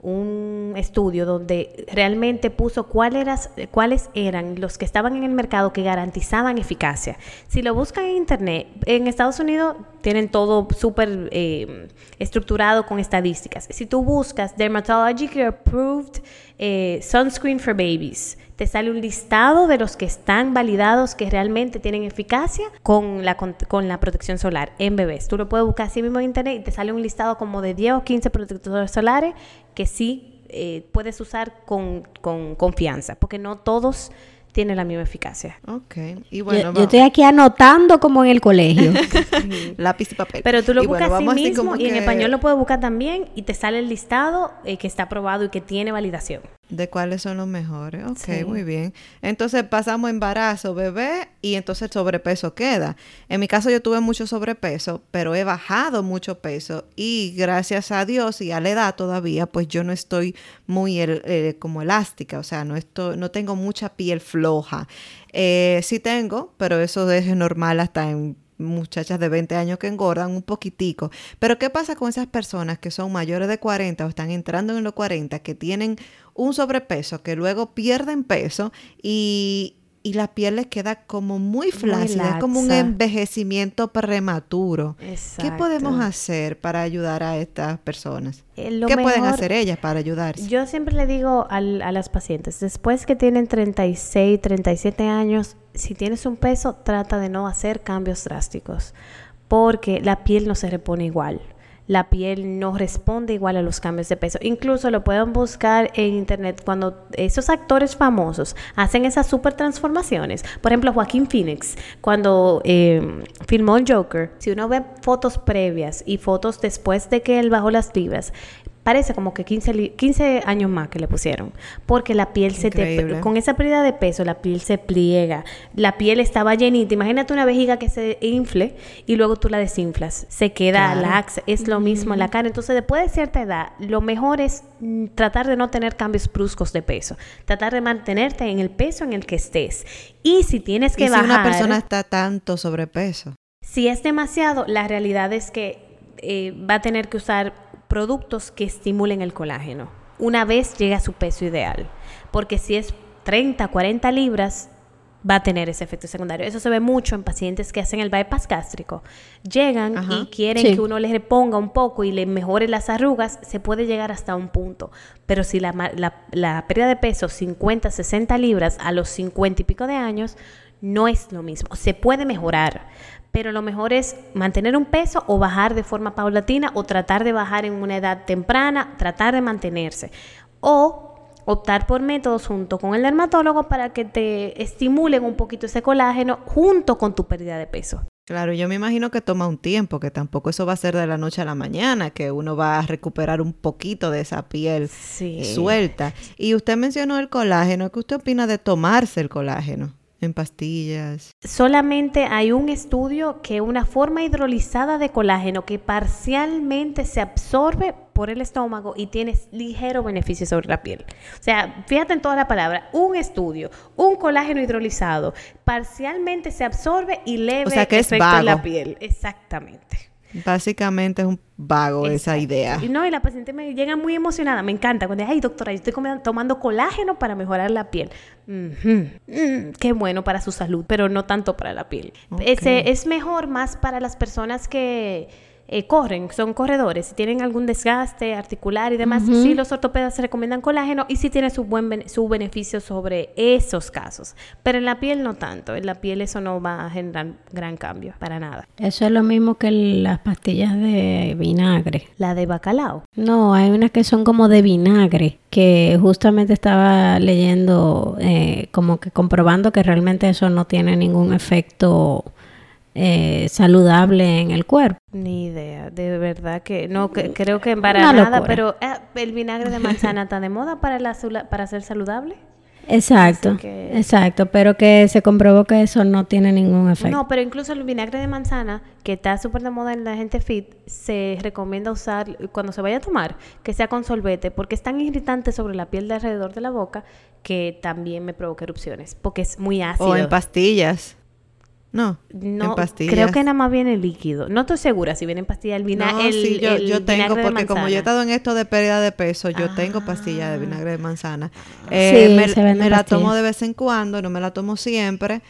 un estudio donde realmente puso cuál eras- cuáles eran los que estaban en el mercado que garantizaban eficacia. Si lo buscan en internet, en Estados Unidos tienen todo súper eh, estructurado con estadísticas. Si tú buscas Dermatologically Approved eh, Sunscreen for Babies, te sale un listado de los que están validados que realmente tienen eficacia con la, con, con la protección solar en bebés. Tú lo puedes buscar así mismo en internet y te sale un listado como de 10 o 15 protectores solares que sí eh, puedes usar con, con confianza, porque no todos tienen la misma eficacia. Ok. Y Yo- bueno, yo, vamos- estoy aquí anotando como en el colegio. lápiz y papel. Pero tú lo Y buscas bueno, así mismo y en español lo puedes buscar también y te sale el listado eh, que está aprobado y que tiene validación. De cuáles son los mejores. Ok, Sí. muy bien. Entonces pasamos embarazo, bebé y entonces el sobrepeso queda. En mi caso yo tuve mucho sobrepeso, pero he bajado mucho peso y gracias a Dios y a la edad todavía, pues yo no estoy muy el- eh, como elástica, o sea, no estoy, no tengo mucha piel floja. Eh, sí tengo, pero eso es normal hasta en muchachas de 20 años que engordan un poquitico. Pero ¿qué pasa con esas personas que son mayores de 40 o están entrando en los 40, que tienen un sobrepeso, que luego pierden peso y, y la piel les queda como muy flácida, es como un envejecimiento prematuro? ¿Qué podemos hacer para ayudar a estas personas? Eh, ¿Qué pueden mejor- hacer ellas para ayudarse? Yo siempre le digo al- a las pacientes, después que tienen 36, 37 años, si tienes un peso, trata de no hacer cambios drásticos, porque la piel no se repone igual. La piel no responde igual a los cambios de peso. Incluso lo pueden buscar en internet cuando esos actores famosos hacen esas super transformaciones. Por ejemplo, Joaquín Phoenix, cuando eh, filmó el Joker, si uno ve fotos previas y fotos después de que él bajó las libras, parece como que 15, li- 15 años más que le pusieron, porque la piel se te, con esa pérdida de peso, la piel se pliega, la piel estaba llenita, imagínate una vejiga que se infle y luego tú la desinflas, se queda Claro. laxa, es lo mismo en la cara, entonces después de cierta edad, lo mejor es mm, tratar de no tener cambios bruscos de peso, tratar de mantenerte en el peso en el que estés, y si tienes que y si bajar... una persona está tanto sobrepeso. Si es demasiado, la realidad es que eh, va a tener que usar productos que estimulen el colágeno una vez llegue a su peso ideal. Porque si es 30, 40 libras, va a tener ese efecto secundario. Eso se ve mucho en pacientes que hacen el bypass gástrico. Llegan Ajá. y quieren Sí. que uno les reponga un poco y le mejore las arrugas, se puede llegar hasta un punto. Pero si la, la pérdida de peso, 50, 60 libras a los 50 y pico de años, no es lo mismo. Se puede mejorar, pero lo mejor es mantener un peso o bajar de forma paulatina o tratar de bajar en una edad temprana, tratar de mantenerse. O optar por métodos junto con el dermatólogo para que te estimulen un poquito ese colágeno junto con tu pérdida de peso. Claro, yo me imagino que toma un tiempo, que tampoco eso va a ser de la noche a la mañana, que uno va a recuperar un poquito de esa piel Sí. suelta. Y usted mencionó el colágeno, ¿qué usted opina de tomarse el colágeno en pastillas? Solamente hay un estudio que una forma hidrolizada de colágeno que parcialmente se absorbe por el estómago y tiene ligero beneficio sobre la piel. O sea, fíjate en toda la palabra, un estudio, un colágeno hidrolizado, parcialmente se absorbe y leve O sea, que es efecto en la piel. Exactamente. Básicamente es un vago esa idea. Y no, y la paciente me llega muy emocionada, me encanta. Cuando dice, ay, doctora, yo estoy comiendo- tomando colágeno para mejorar la piel. Mm, qué bueno para su salud, pero no tanto para la piel. Ese es mejor más para las personas que eh, corren, son corredores, si tienen algún desgaste articular y demás, sí los ortopedas se recomiendan colágeno y sí tiene su buen bene- su beneficio sobre esos casos. Pero en la piel no tanto, en la piel eso no va a generar gran cambio, para nada. Eso es lo mismo que las pastillas de vinagre. La de bacalao. No, hay unas que son como de vinagre, que justamente estaba leyendo, eh, como que comprobando que realmente eso no tiene ningún efecto eh, saludable en el cuerpo. Ni idea, de verdad que no, que- creo que para Una nada, locura. pero eh, el vinagre de manzana está de moda para, la, para ser saludable. Exacto, que- exacto, pero que se comprobó que eso no tiene ningún efecto. No, pero incluso el vinagre de manzana, que está súper de moda en la gente fit, se recomienda usar cuando se vaya a tomar, que sea con solvete, porque es tan irritante sobre la piel de alrededor de la boca que también me provoca erupciones, porque es muy ácido. O en pastillas. No, no, en pastillas. creo que nada más viene líquido. No estoy segura si viene en pastilla el vinagre. No, sí, yo, yo tengo, porque como yo he estado en esto de pérdida de peso, yo tengo Ah. pastilla de vinagre de manzana. Sí, Eh, me se venden me la pastillas. tomo de vez en cuando, no me la tomo siempre,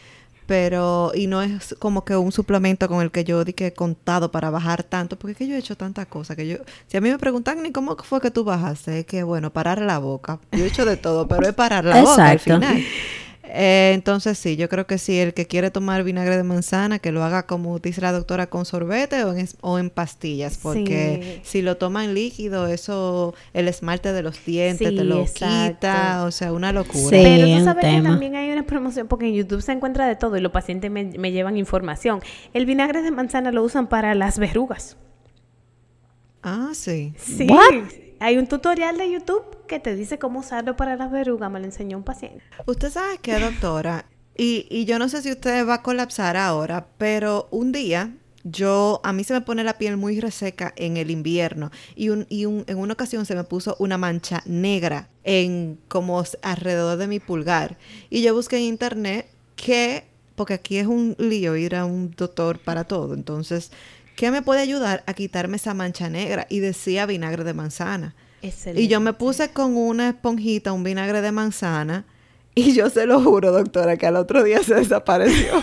pero, y no es como que un suplemento con el que yo di que he contado para bajar tanto, porque es que yo he hecho tantas cosas que yo, si a mí me preguntan ni cómo fue que tú bajaste, es que bueno, parar la boca. Yo he hecho de todo, pero es parar la boca al Exacto. final. Eh, entonces sí, yo creo que sí, el que quiere tomar vinagre de manzana, que lo haga como dice la doctora con sorbete o en, es- o en pastillas, porque si lo toma en líquido, eso, el esmalte de los dientes Sí, te lo exacto. quita, o sea, una locura. Sí. Pero tú sabes que también hay una promoción, porque en YouTube se encuentra de todo y los pacientes me, me llevan información. El vinagre de manzana lo usan para las verrugas. Ah, sí. Sí. What? Hay un tutorial de YouTube que te dice cómo usarlo para las verrugas. Me lo enseñó un paciente. Usted sabe qué, doctora, y, y yo no sé si usted va a colapsar ahora, pero un día yo, a mí se me pone la piel muy reseca en el invierno y, un, y un- en una ocasión se me puso una mancha negra en como alrededor de mi pulgar. Y yo busqué en internet que, porque aquí es un lío ir a un doctor para todo, entonces, ¿qué me puede ayudar a quitarme esa mancha negra? Y decía vinagre de manzana. Excelente. Y yo me puse con una esponjita, un vinagre de manzana. Y yo se lo juro, doctora, que al otro día se desapareció.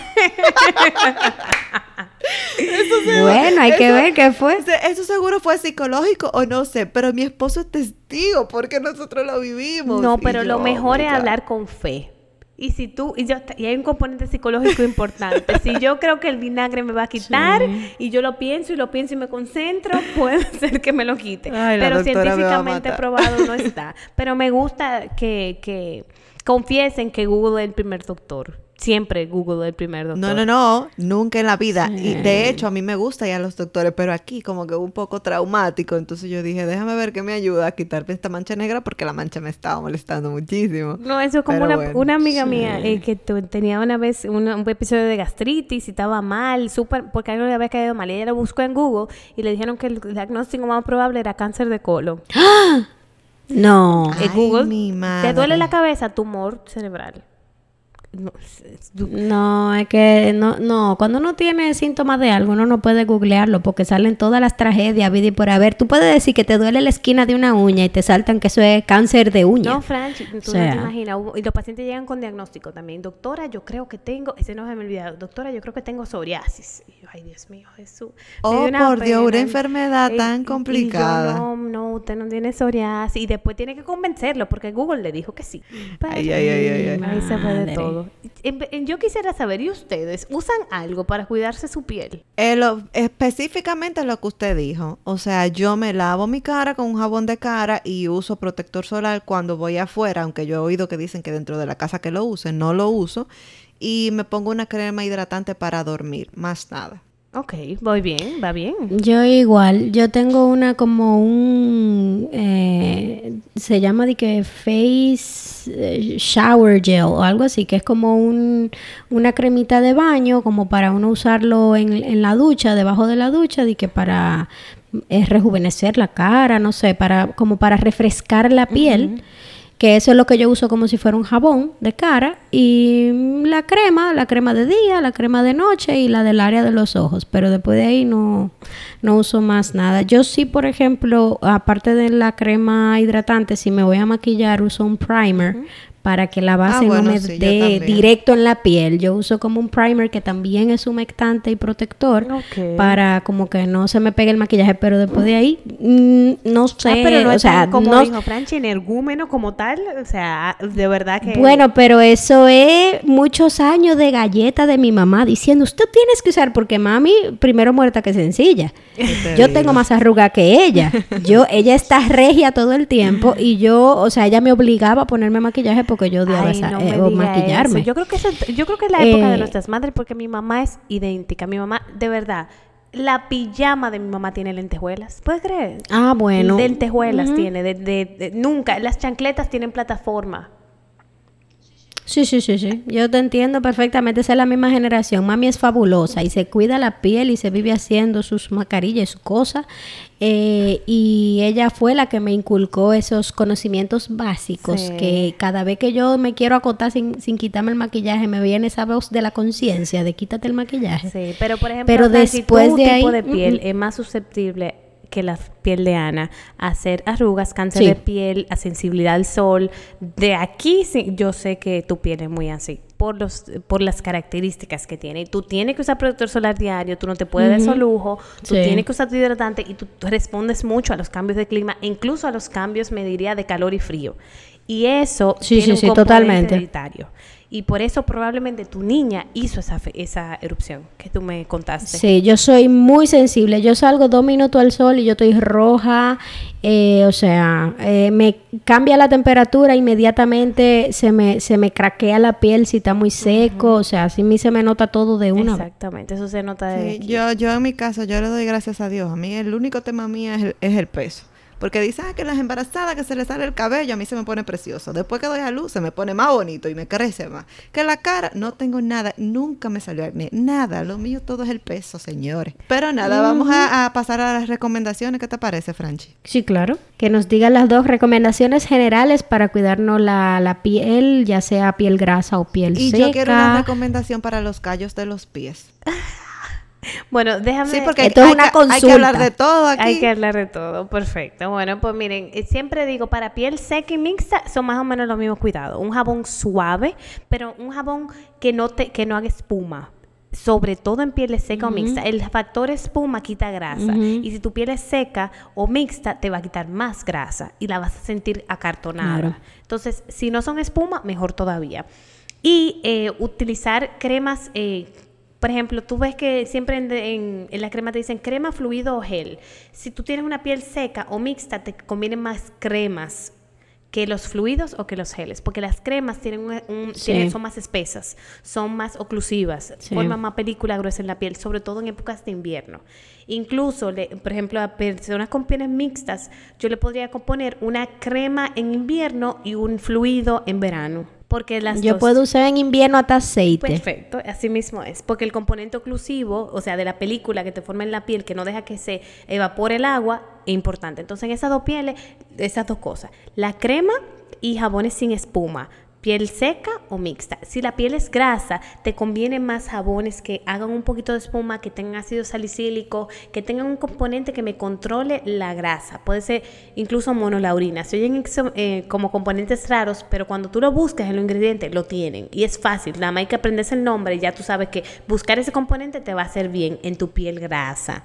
Bueno, hay que eso- ver qué fue. Eso seguro fue psicológico o no sé, pero mi esposo es testigo porque nosotros lo vivimos. No, pero yo, lo mejor es hablar con fe. Y si tú, y, yo, y hay un componente psicológico importante. si yo creo que el vinagre me va a quitar y yo lo pienso y lo pienso y me concentro, puede ser que me lo quite. Ay, Pero científicamente probado no está. Pero me gusta que, que confiesen que Google es el primer doctor. Siempre Google es el primer doctor. No, no, no, nunca en la vida. Y de hecho, a mí me gusta ir a los doctores, pero aquí como que un poco traumático. Entonces yo dije, déjame ver qué me ayuda a quitarme esta mancha negra porque la mancha me estaba molestando muchísimo. No, eso es como una, bueno. una amiga mía eh, que tenía una vez una- un episodio de gastritis y estaba mal, súper, porque algo le había caído mal. Y ella lo buscó en Google y le dijeron que el diagnóstico más probable era cáncer de colon. No. Ay, Eh, Google, mi ¿te duele madre. la cabeza? Tumor cerebral. No, es- es- No, es que no, no, cuando uno tiene síntomas de algo, uno no puede googlearlo porque salen todas las tragedias, vida y por haber. Tú puedes decir que te duele la esquina de una uña y te saltan que eso es cáncer de uña. No, Franchi, tú O no te imaginas. Y los pacientes llegan con diagnóstico también. Doctora, yo creo que tengo, ese no se me olvida, doctora, yo creo que tengo psoriasis. Y yo, ay, Dios mío, Jesús. Oh, por Dios, una enfermedad Y- tan y yo, complicada. no, no, usted no tiene psoriasis. Y después tiene que convencerlo porque Google le dijo que sí. Pero- Ay, ay, ay, ay, ay. Ahí se fue de Yo quisiera saber, ¿y ustedes usan algo para cuidarse su piel? Eh, específicamente lo que usted dijo. O sea, yo me lavo mi cara con un jabón de cara y uso protector solar cuando voy afuera, aunque yo he oído que dicen que dentro de la casa que lo usen, no lo uso. Y me pongo una crema hidratante para dormir, más nada. Ok, voy bien, va bien. Yo igual, yo tengo una como un, eh, se llama de que face eh, shower gel o algo así, que es como un, una cremita de baño, como para uno usarlo en, en la ducha, debajo de la ducha, de que para eh, rejuvenecer la cara, no sé, para como para refrescar la piel. Que eso es lo que yo uso como si fuera un jabón de cara y la crema, la crema de día, la crema de noche y la del área de los ojos, pero después de ahí no, no uso más nada. Yo sí, por ejemplo, aparte de la crema hidratante, si me voy a maquillar uso un primer para que la base Ah, bueno, no me sí, dé directo en la piel. Yo uso como un primer que también es humectante y protector para como que no se me pegue el maquillaje, pero después de ahí mm, no sé, Ah, pero no o es sea, como no- dijo Franchi, energúmeno como tal. O sea, de verdad que... Bueno, pero eso es muchos años de galleta de mi mamá diciendo, usted tienes que usar, porque mami, primero muerta que sencilla. Yo tengo más arruga que ella. Yo, ella está regia todo el tiempo y yo, o sea, ella me obligaba a ponerme maquillaje porque yo odiaba Ay, esa- no eh, maquillarme. eso. Yo creo que eso- yo creo que es la época de Eh, nuestras madres porque mi mamá es idéntica. Mi mamá, de verdad, la pijama de mi mamá tiene lentejuelas. ¿Puedes creer? Ah, bueno. Lentejuelas tiene, de, de- de- nunca. Las chancletas tienen plataforma. Sí, sí, sí, sí. Yo te entiendo perfectamente. Esa es la misma generación. Mami es fabulosa y se cuida la piel y se vive haciendo sus mascarillas y sus cosas. Eh, y ella fue la que me inculcó esos conocimientos básicos Sí. que cada vez que yo me quiero acotar sin, sin quitarme el maquillaje, me viene esa voz de la conciencia de quítate el maquillaje. Sí, pero por ejemplo, Pero después de tipo ahí, de piel mm, mm. es más susceptible que la piel de Ana hacer arrugas, cáncer Sí. de piel, a sensibilidad al sol. De aquí sí, yo sé que tu piel es muy así. Por, los, por las características que tiene. Y tú tienes que usar protector solar diario, tú no te puedes dar Ujú. eso lujo, tú Sí. tienes que usar tu hidratante y tú, tú respondes mucho a los cambios de clima, incluso a los cambios, me diría, de calor y frío. Y eso Sí, tiene sí, un componente totalmente. hereditario. Y por eso probablemente tu niña hizo esa, fe- esa erupción que tú me contaste. Sí, yo soy muy sensible. Yo salgo dos minutos al sol y yo estoy roja. eh, o sea, eh, me cambia la temperatura inmediatamente, se me, se me craquea la piel si está muy seco. O sea, así a mí se me nota todo de una. Exactamente, eso se nota de Sí, aquí. yo, yo en mi caso, yo le doy gracias a Dios. A mí el único tema mío es el, es el peso. Porque dicen ah, que las embarazadas que se les sale el cabello, a mí se me pone precioso. Después que doy a luz, se me pone más bonito y me crece más. Que la cara, no tengo nada, nunca me salió acné, nada. Lo mío todo es el peso, señores. Pero nada, vamos a, a pasar a las recomendaciones. ¿Qué te parece, Franchi? Sí, claro. Que nos digan las dos recomendaciones generales para cuidarnos la, la piel, ya sea piel grasa o piel Y seca. yo quiero una recomendación para los callos de los pies. Bueno, déjame... Sí, porque Esto es hay, una que, hay que hablar consulta. de todo aquí. Hay que hablar de todo, perfecto. Bueno, pues miren, eh, siempre digo, para piel seca y mixta son más o menos los mismos cuidados. Un jabón suave, pero un jabón que no te, que no haga espuma. Sobre todo en piel seca o mixta. El factor espuma quita grasa. Y si tu piel es seca o mixta, te va a quitar más grasa y la vas a sentir acartonada. Claro. Entonces, si no son espuma, mejor todavía. Y eh, utilizar cremas, eh, por ejemplo, tú ves que siempre en, en- en la crema te dicen crema fluido o gel. Si tú tienes una piel seca o mixta, te convienen más cremas que los fluidos o que los geles, porque las cremas tienen un, un- Sí. tienen- son más espesas, son más oclusivas, Sí. forman más película gruesa en la piel, sobre todo en épocas de invierno. Incluso, le- por ejemplo, a personas con pieles mixtas, yo le podría componer una crema en invierno y un fluido en verano. Porque las Yo dos- puedo usar en invierno hasta aceite. Perfecto, así mismo es. Porque el componente oclusivo, o sea, de la película que te forma en la piel, que no deja que se evapore el agua, es importante. Entonces, en esas dos pieles, esas dos cosas. La crema y jabones sin espuma. Piel seca o mixta. Si la piel es grasa, te convienen más jabones que hagan un poquito de espuma, que tengan ácido salicílico, que tengan un componente que me controle la grasa. Puede ser incluso monolaurina. Se oyen eh, como componentes raros, pero cuando tú lo buscas en los ingredientes, lo tienen. Y es fácil. Nada más hay que aprenderse el nombre y ya tú sabes que buscar ese componente te va a hacer bien en tu piel grasa.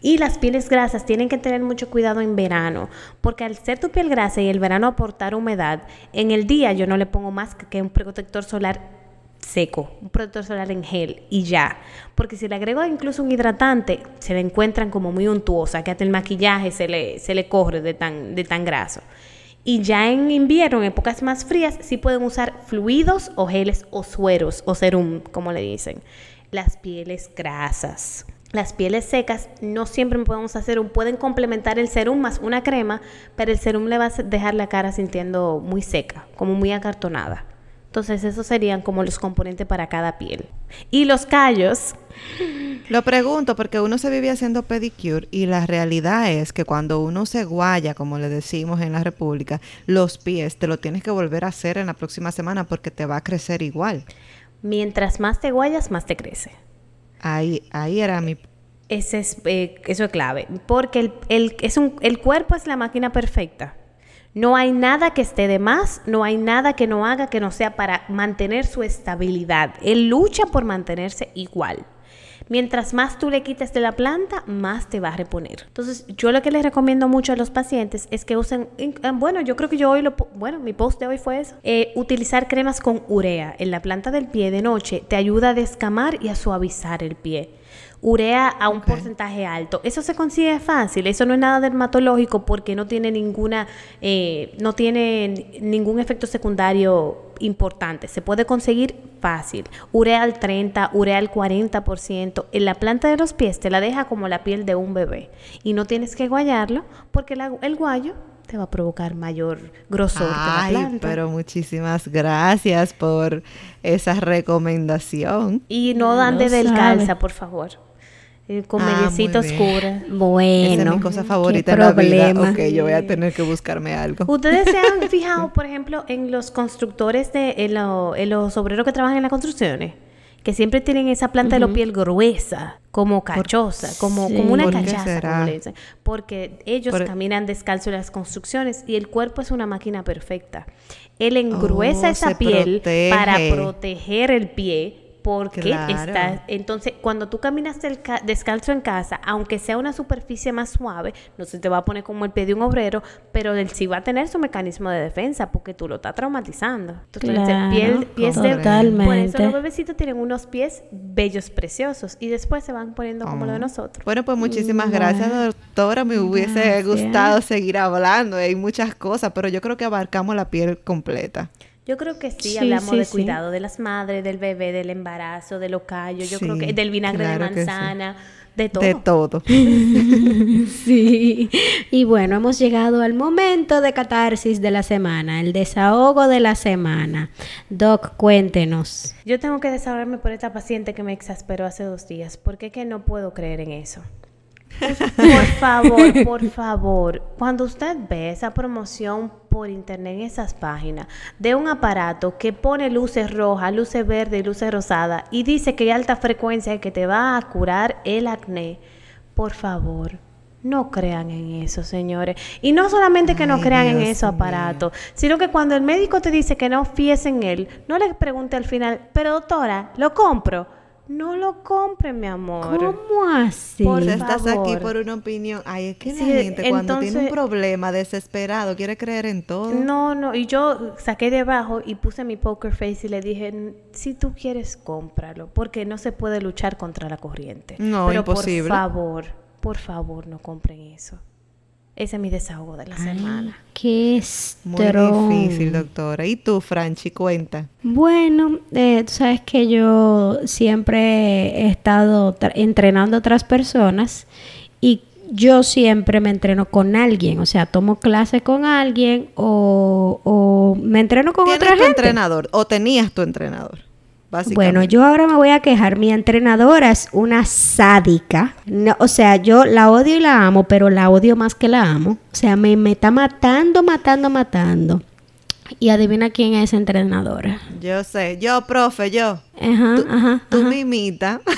Y las pieles grasas tienen que tener mucho cuidado en verano, porque al ser tu piel grasa y el verano aportar humedad, en el día yo no le pongo más que un protector solar seco, un protector solar en gel y ya. Porque si le agrego incluso un hidratante, se le encuentran como muy untuosa, que hasta el maquillaje se le, se le corre de tan, de tan graso. Y ya en invierno, en épocas más frías, sí pueden usar fluidos o geles o sueros o serum, como le dicen. Las pieles grasas. Las pieles secas no siempre podemos hacer un, pueden complementar el serum más una crema, pero el serum le va a dejar la cara sintiendo muy seca, como muy acartonada. Entonces, esos serían como los componentes para cada piel. Y los callos. Lo pregunto porque uno se vive haciendo pedicure y la realidad es que cuando uno se guaya, como le decimos en la República, los pies te lo tienes que volver a hacer en la próxima semana porque te va a crecer igual. Mientras más te guayas, más te crece. Ahí, ahí era mi Ese es, eh, eso es clave. Porque el, el- es un, el cuerpo es la máquina perfecta. No hay nada que esté de más, no hay nada que no haga que no sea para mantener su estabilidad. Él lucha por mantenerse igual. Mientras más tú le quites de la planta, más te va a reponer. Entonces, yo lo que les recomiendo mucho a los pacientes es que usen, eh, bueno, yo creo que yo hoy lo, bueno, mi post de hoy fue eso, eh, utilizar cremas con urea en la planta del pie de noche te ayuda a descamar y a suavizar el pie. Urea a un porcentaje alto. Eso se consigue fácil. Eso no es nada dermatológico porque no tiene ninguna, eh, no tiene ningún efecto secundario importante. Se puede conseguir fácil. Urea al 30, urea al 40%. En la planta de los pies te la deja como la piel de un bebé. Y no tienes que guayarlo porque la- el guayo te va a provocar mayor grosor de la Ay, planta. pero muchísimas gracias por esa recomendación. Y no dan de del calza, por favor. Eh, con Ah, mediecita muy bien. oscura. Bueno, Esa es mi cosa qué favorita en la vida. problema. Ok, yo voy a tener que buscarme algo. Ustedes se han fijado, por ejemplo, en los constructores de, en, lo- en los obreros que trabajan en las construcciones, que siempre tienen esa planta de la piel gruesa, como cachosa, como, Sí. como una ¿Por qué cachaza, será? como le dicen. Porque ellos Por- caminan descalzo en las construcciones y el cuerpo es una máquina perfecta. Él engruesa Oh, esa se piel para protege. proteger el pie. Porque Claro. está, entonces cuando tú caminas del ca- descalzo en casa, aunque sea una superficie más suave, no se te va a poner como el pie de un obrero, pero él sí va a tener su mecanismo de defensa porque tú lo estás traumatizando. Entonces, Claro, piel- pies de- totalmente. por eso los bebecitos tienen unos pies bellos, preciosos y después se van poniendo como lo de Oh. nosotros. Bueno, pues muchísimas gracias, doctora. Me hubiese Gracias. gustado seguir hablando. Hay muchas cosas, pero yo creo que abarcamos la piel completa. Yo creo que sí, Sí, hablamos sí, de sí. cuidado de las madres, del bebé, del embarazo, de los callos, yo creo que del vinagre claro de manzana, de todo. De todo. Sí. Y bueno, hemos llegado al momento de catarsis de la semana, el desahogo de la semana. Doc, cuéntenos. Yo tengo que desahogarme por esta paciente que me exasperó hace dos días, porque es que no puedo creer en eso. Por favor, por favor, cuando usted ve esa promoción por internet en esas páginas de un aparato que pone luces rojas, luces verdes y luces rosadas y dice que hay alta frecuencia y que te va a curar el acné, por favor, no crean en eso, señores. Y no solamente que no crean en esos aparatos, sino que cuando el médico te dice que no fíes en él, no le pregunte al final, pero doctora, ¿lo compro? No lo compre, mi amor. ¿Cómo así? Por Si estás aquí por una opinión. Ay, es que la Sí, gente cuando tiene un problema desesperado quiere creer en todo. No, no, y yo saqué de abajo y puse mi poker face y le dije, "N- si tú quieres, cómpralo, porque no se puede luchar contra la corriente. No, Pero imposible. por favor, por favor, no compren eso. Ese es mi desahogo de la semana. Qué Muy estrón. difícil, doctora. ¿Y tú, Franchi, cuenta? Bueno, eh, tú sabes que yo siempre he estado tra- entrenando a otras personas y yo siempre me entreno con alguien, o sea, tomo clase con alguien o, o me entreno con ¿Tienes otra tu gente. entrenador o tenías tu entrenador? Bueno, yo ahora me voy a quejar. Mi entrenadora es una sádica. No, o sea, yo la odio y la amo, pero la odio más que la amo. O sea, me, me está matando, matando, matando. Y adivina quién es entrenadora. Yo sé. Yo, profe, yo. Ajá, ajá. Tú ajá. mimita.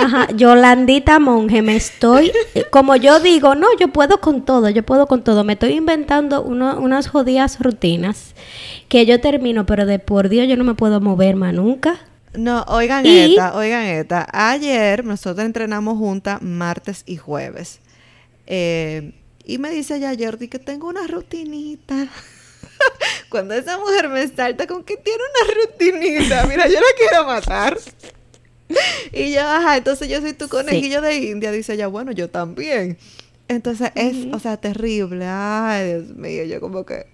Ajá, Yolandita Monge, me estoy, como yo digo, no, yo puedo con todo, yo puedo con todo, me estoy inventando uno- unas jodidas rutinas que yo termino, pero de por Dios yo no me puedo mover más nunca. No, oigan Y- esta, oigan esta. Ayer nosotros entrenamos juntas martes y jueves. Eh, y me dice ya Jordi que tengo una rutinita. Cuando esa mujer me salta con que tiene una rutinita, mira, yo la quiero matar. Y yo, ajá, entonces yo soy tu conejillo de India. Dice ella, bueno, yo también. Entonces es, o sea, terrible. Ay, Dios mío, yo como que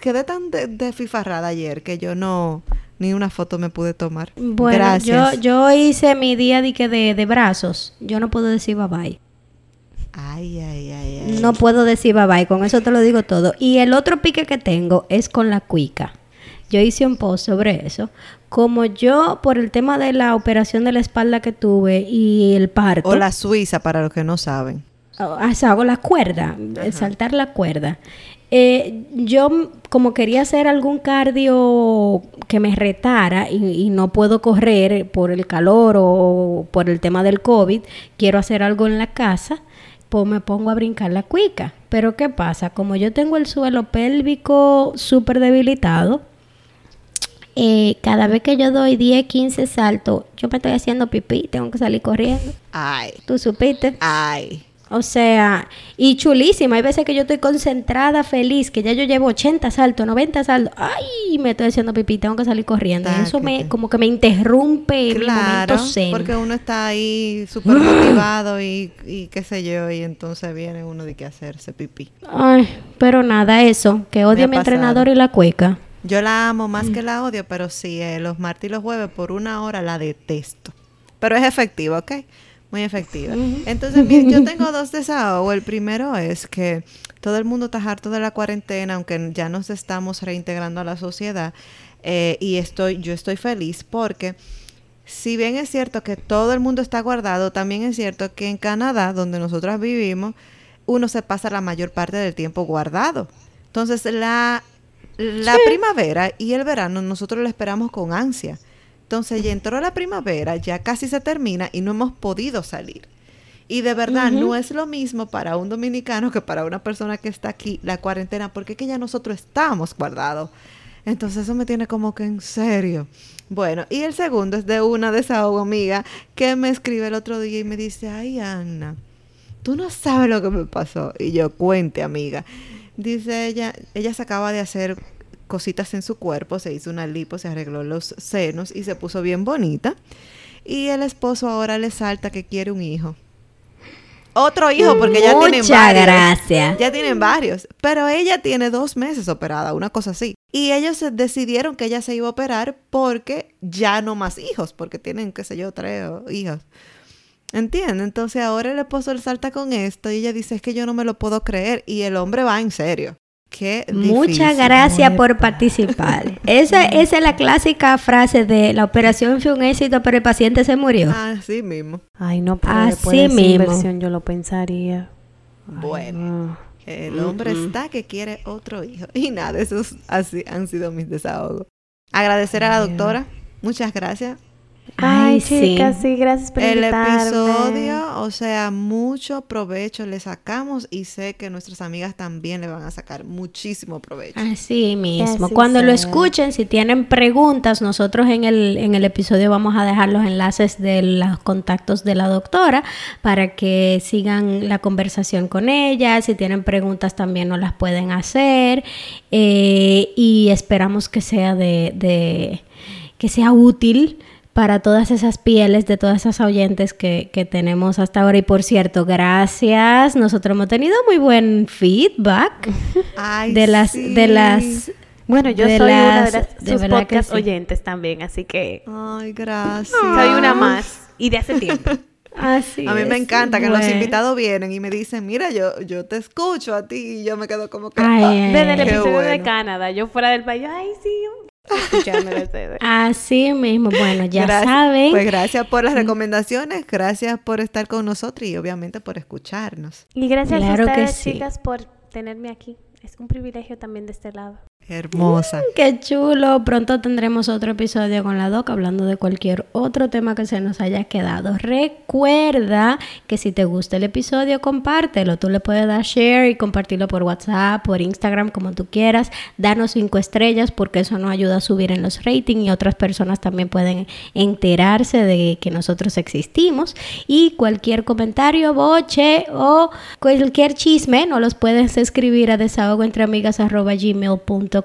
quedé tan de, desfifarrada ayer que yo no, ni una foto me pude tomar. Bueno, Gracias. yo, yo hice mi día de, de, de brazos, yo no puedo decir bye bye. Ay, ay, ay, ay. No puedo decir bye bye, con eso te lo digo todo. Y el otro pique que tengo es con la cuica. yo hice un post sobre eso. Como yo, por el tema de la operación de la espalda que tuve y el parto, O la suiza, para los que no saben. Ah, o sea, hago la cuerda, saltar la cuerda. Eh, yo como quería hacer algún cardio que me retara y, y no puedo correr por el calor o por el tema del COVID, quiero hacer algo en la casa, pues me pongo a brincar la cuica. Pero ¿qué pasa? Como yo tengo el suelo pélvico súper debilitado, eh, cada vez que yo doy 10, 15 saltos, yo me estoy haciendo pipí, tengo que salir corriendo. Ay, ¿Tú supiste? ay. O sea, y chulísima. Hay veces que yo estoy concentrada, feliz, que ya yo llevo 80 saltos, 90 saltos. Ay, me estoy haciendo pipí, tengo que salir corriendo. Y eso me, Táquete. como que me interrumpe mi Claro, momento zen. porque uno está ahí súper motivado y, y qué sé yo, y entonces viene uno de que hacerse pipí. Ay, pero nada, eso, que odio a mi pasado. entrenador y la cueca. Yo la amo más que la odio, pero sí, eh, los martes y los jueves por una hora la detesto. Pero es efectiva, ¿ok? Muy efectiva. Entonces, yo tengo dos desahogos. El primero es que todo el mundo está harto de la cuarentena, aunque ya nos estamos reintegrando a la sociedad. eh, y estoy, yo estoy feliz porque si bien es cierto que todo el mundo está guardado, también es cierto que en Canadá, donde nosotras vivimos, uno se pasa la mayor parte del tiempo guardado. Entonces, la, la primavera y el verano nosotros lo esperamos con ansia. Entonces, ya entró la primavera, ya casi se termina y no hemos podido salir. Y de verdad, no es lo mismo para un dominicano que para una persona que está aquí la cuarentena, porque es que ya nosotros estamos guardados. Entonces eso me tiene como que en serio. Bueno, y el segundo es de una desahogo amiga que me escribe el otro día y me dice, ay Ana, tú no sabes lo que me pasó. Y yo, cuente amiga. Dice ella, ella se acaba de hacer cositas en su cuerpo, se hizo una lipo, se arregló los senos y se puso bien bonita. Y el esposo ahora le salta que quiere un hijo. Otro hijo, porque ya tienen varios. gracias. Ya tienen varios. Pero ella tiene dos meses operada, una cosa así. Y ellos decidieron que ella se iba a operar porque ya no más hijos, porque tienen, qué sé yo, tres hijos. ¿Entiendes? Entonces ahora el esposo le salta con esto y ella dice, es que yo no me lo puedo creer. Y el hombre va en serio. Qué Muchas gracias por participar. Esa, esa es la clásica frase de la operación fue un éxito, pero el paciente se murió. Así mismo. Ay, no, pero Así mismo. inversión yo lo pensaría. Ay, Bueno. no. El hombre está que quiere otro hijo. Y nada, esos así han sido mis desahogos. Agradecer a la doctora. Muchas gracias. Ay, Ay, sí. chicas, sí, gracias por El invitarme. episodio, o sea, mucho provecho le sacamos y sé que nuestras amigas también le van a sacar muchísimo provecho. Así mismo. así Cuando lo escuchen, si tienen preguntas, nosotros en el, en el episodio vamos a dejar los enlaces de los contactos de la doctora para que sigan la conversación con ella. Si tienen preguntas también nos las pueden hacer. Eh, y esperamos que sea de, de- que sea útil para todas esas pieles de todas esas oyentes que, que tenemos hasta ahora. Y por cierto, gracias. Nosotros hemos tenido muy buen feedback Ay, de las sí. de las Bueno, yo de soy una de las- las de sus verdad que podcast sí. oyentes también, así que Ay, gracias. soy una más y de hace tiempo. Así A mí me es, encanta que los invitados vienen y me dicen, mira, yo, yo te escucho a ti y yo me quedo como que... Ay, "Ah". Desde el episodio de bueno. Canadá, yo fuera del país, ay, sí, escuchando a ustedes. Así mismo, bueno, ya Gracias. saben. Pues gracias por las recomendaciones, gracias por estar con nosotros y obviamente por escucharnos. Y gracias Claro a que ustedes, sí. chicas, por tenerme aquí. Es un privilegio también de este lado. Hermosa. Qué chulo. Pronto tendremos otro episodio con la doc hablando de cualquier otro tema que se nos haya quedado. Recuerda que si te gusta el episodio, compártelo. Tú le puedes dar share y compartirlo por WhatsApp, por Instagram, como tú quieras. Danos cinco estrellas porque eso nos ayuda a subir en los ratings y otras personas también pueden enterarse de que nosotros existimos. Y cualquier comentario, boche o cualquier chisme, nos los puedes escribir a desahogoentreamigas.gmail.com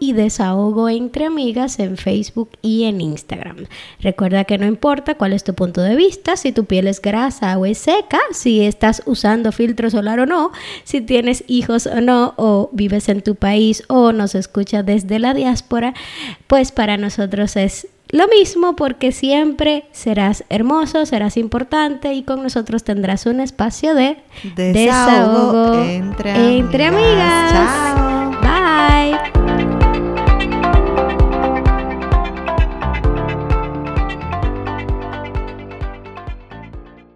y Desahogo Entre Amigas en Facebook y en Instagram. Recuerda que no importa cuál es tu punto de vista, si tu piel es grasa o es seca, si estás usando filtro solar o no, si tienes hijos o no, o vives en tu país o nos escuchas desde la diáspora, pues para nosotros es lo mismo porque siempre serás hermoso, serás importante y con nosotros tendrás un espacio de Desahogo entre amigas. Chao.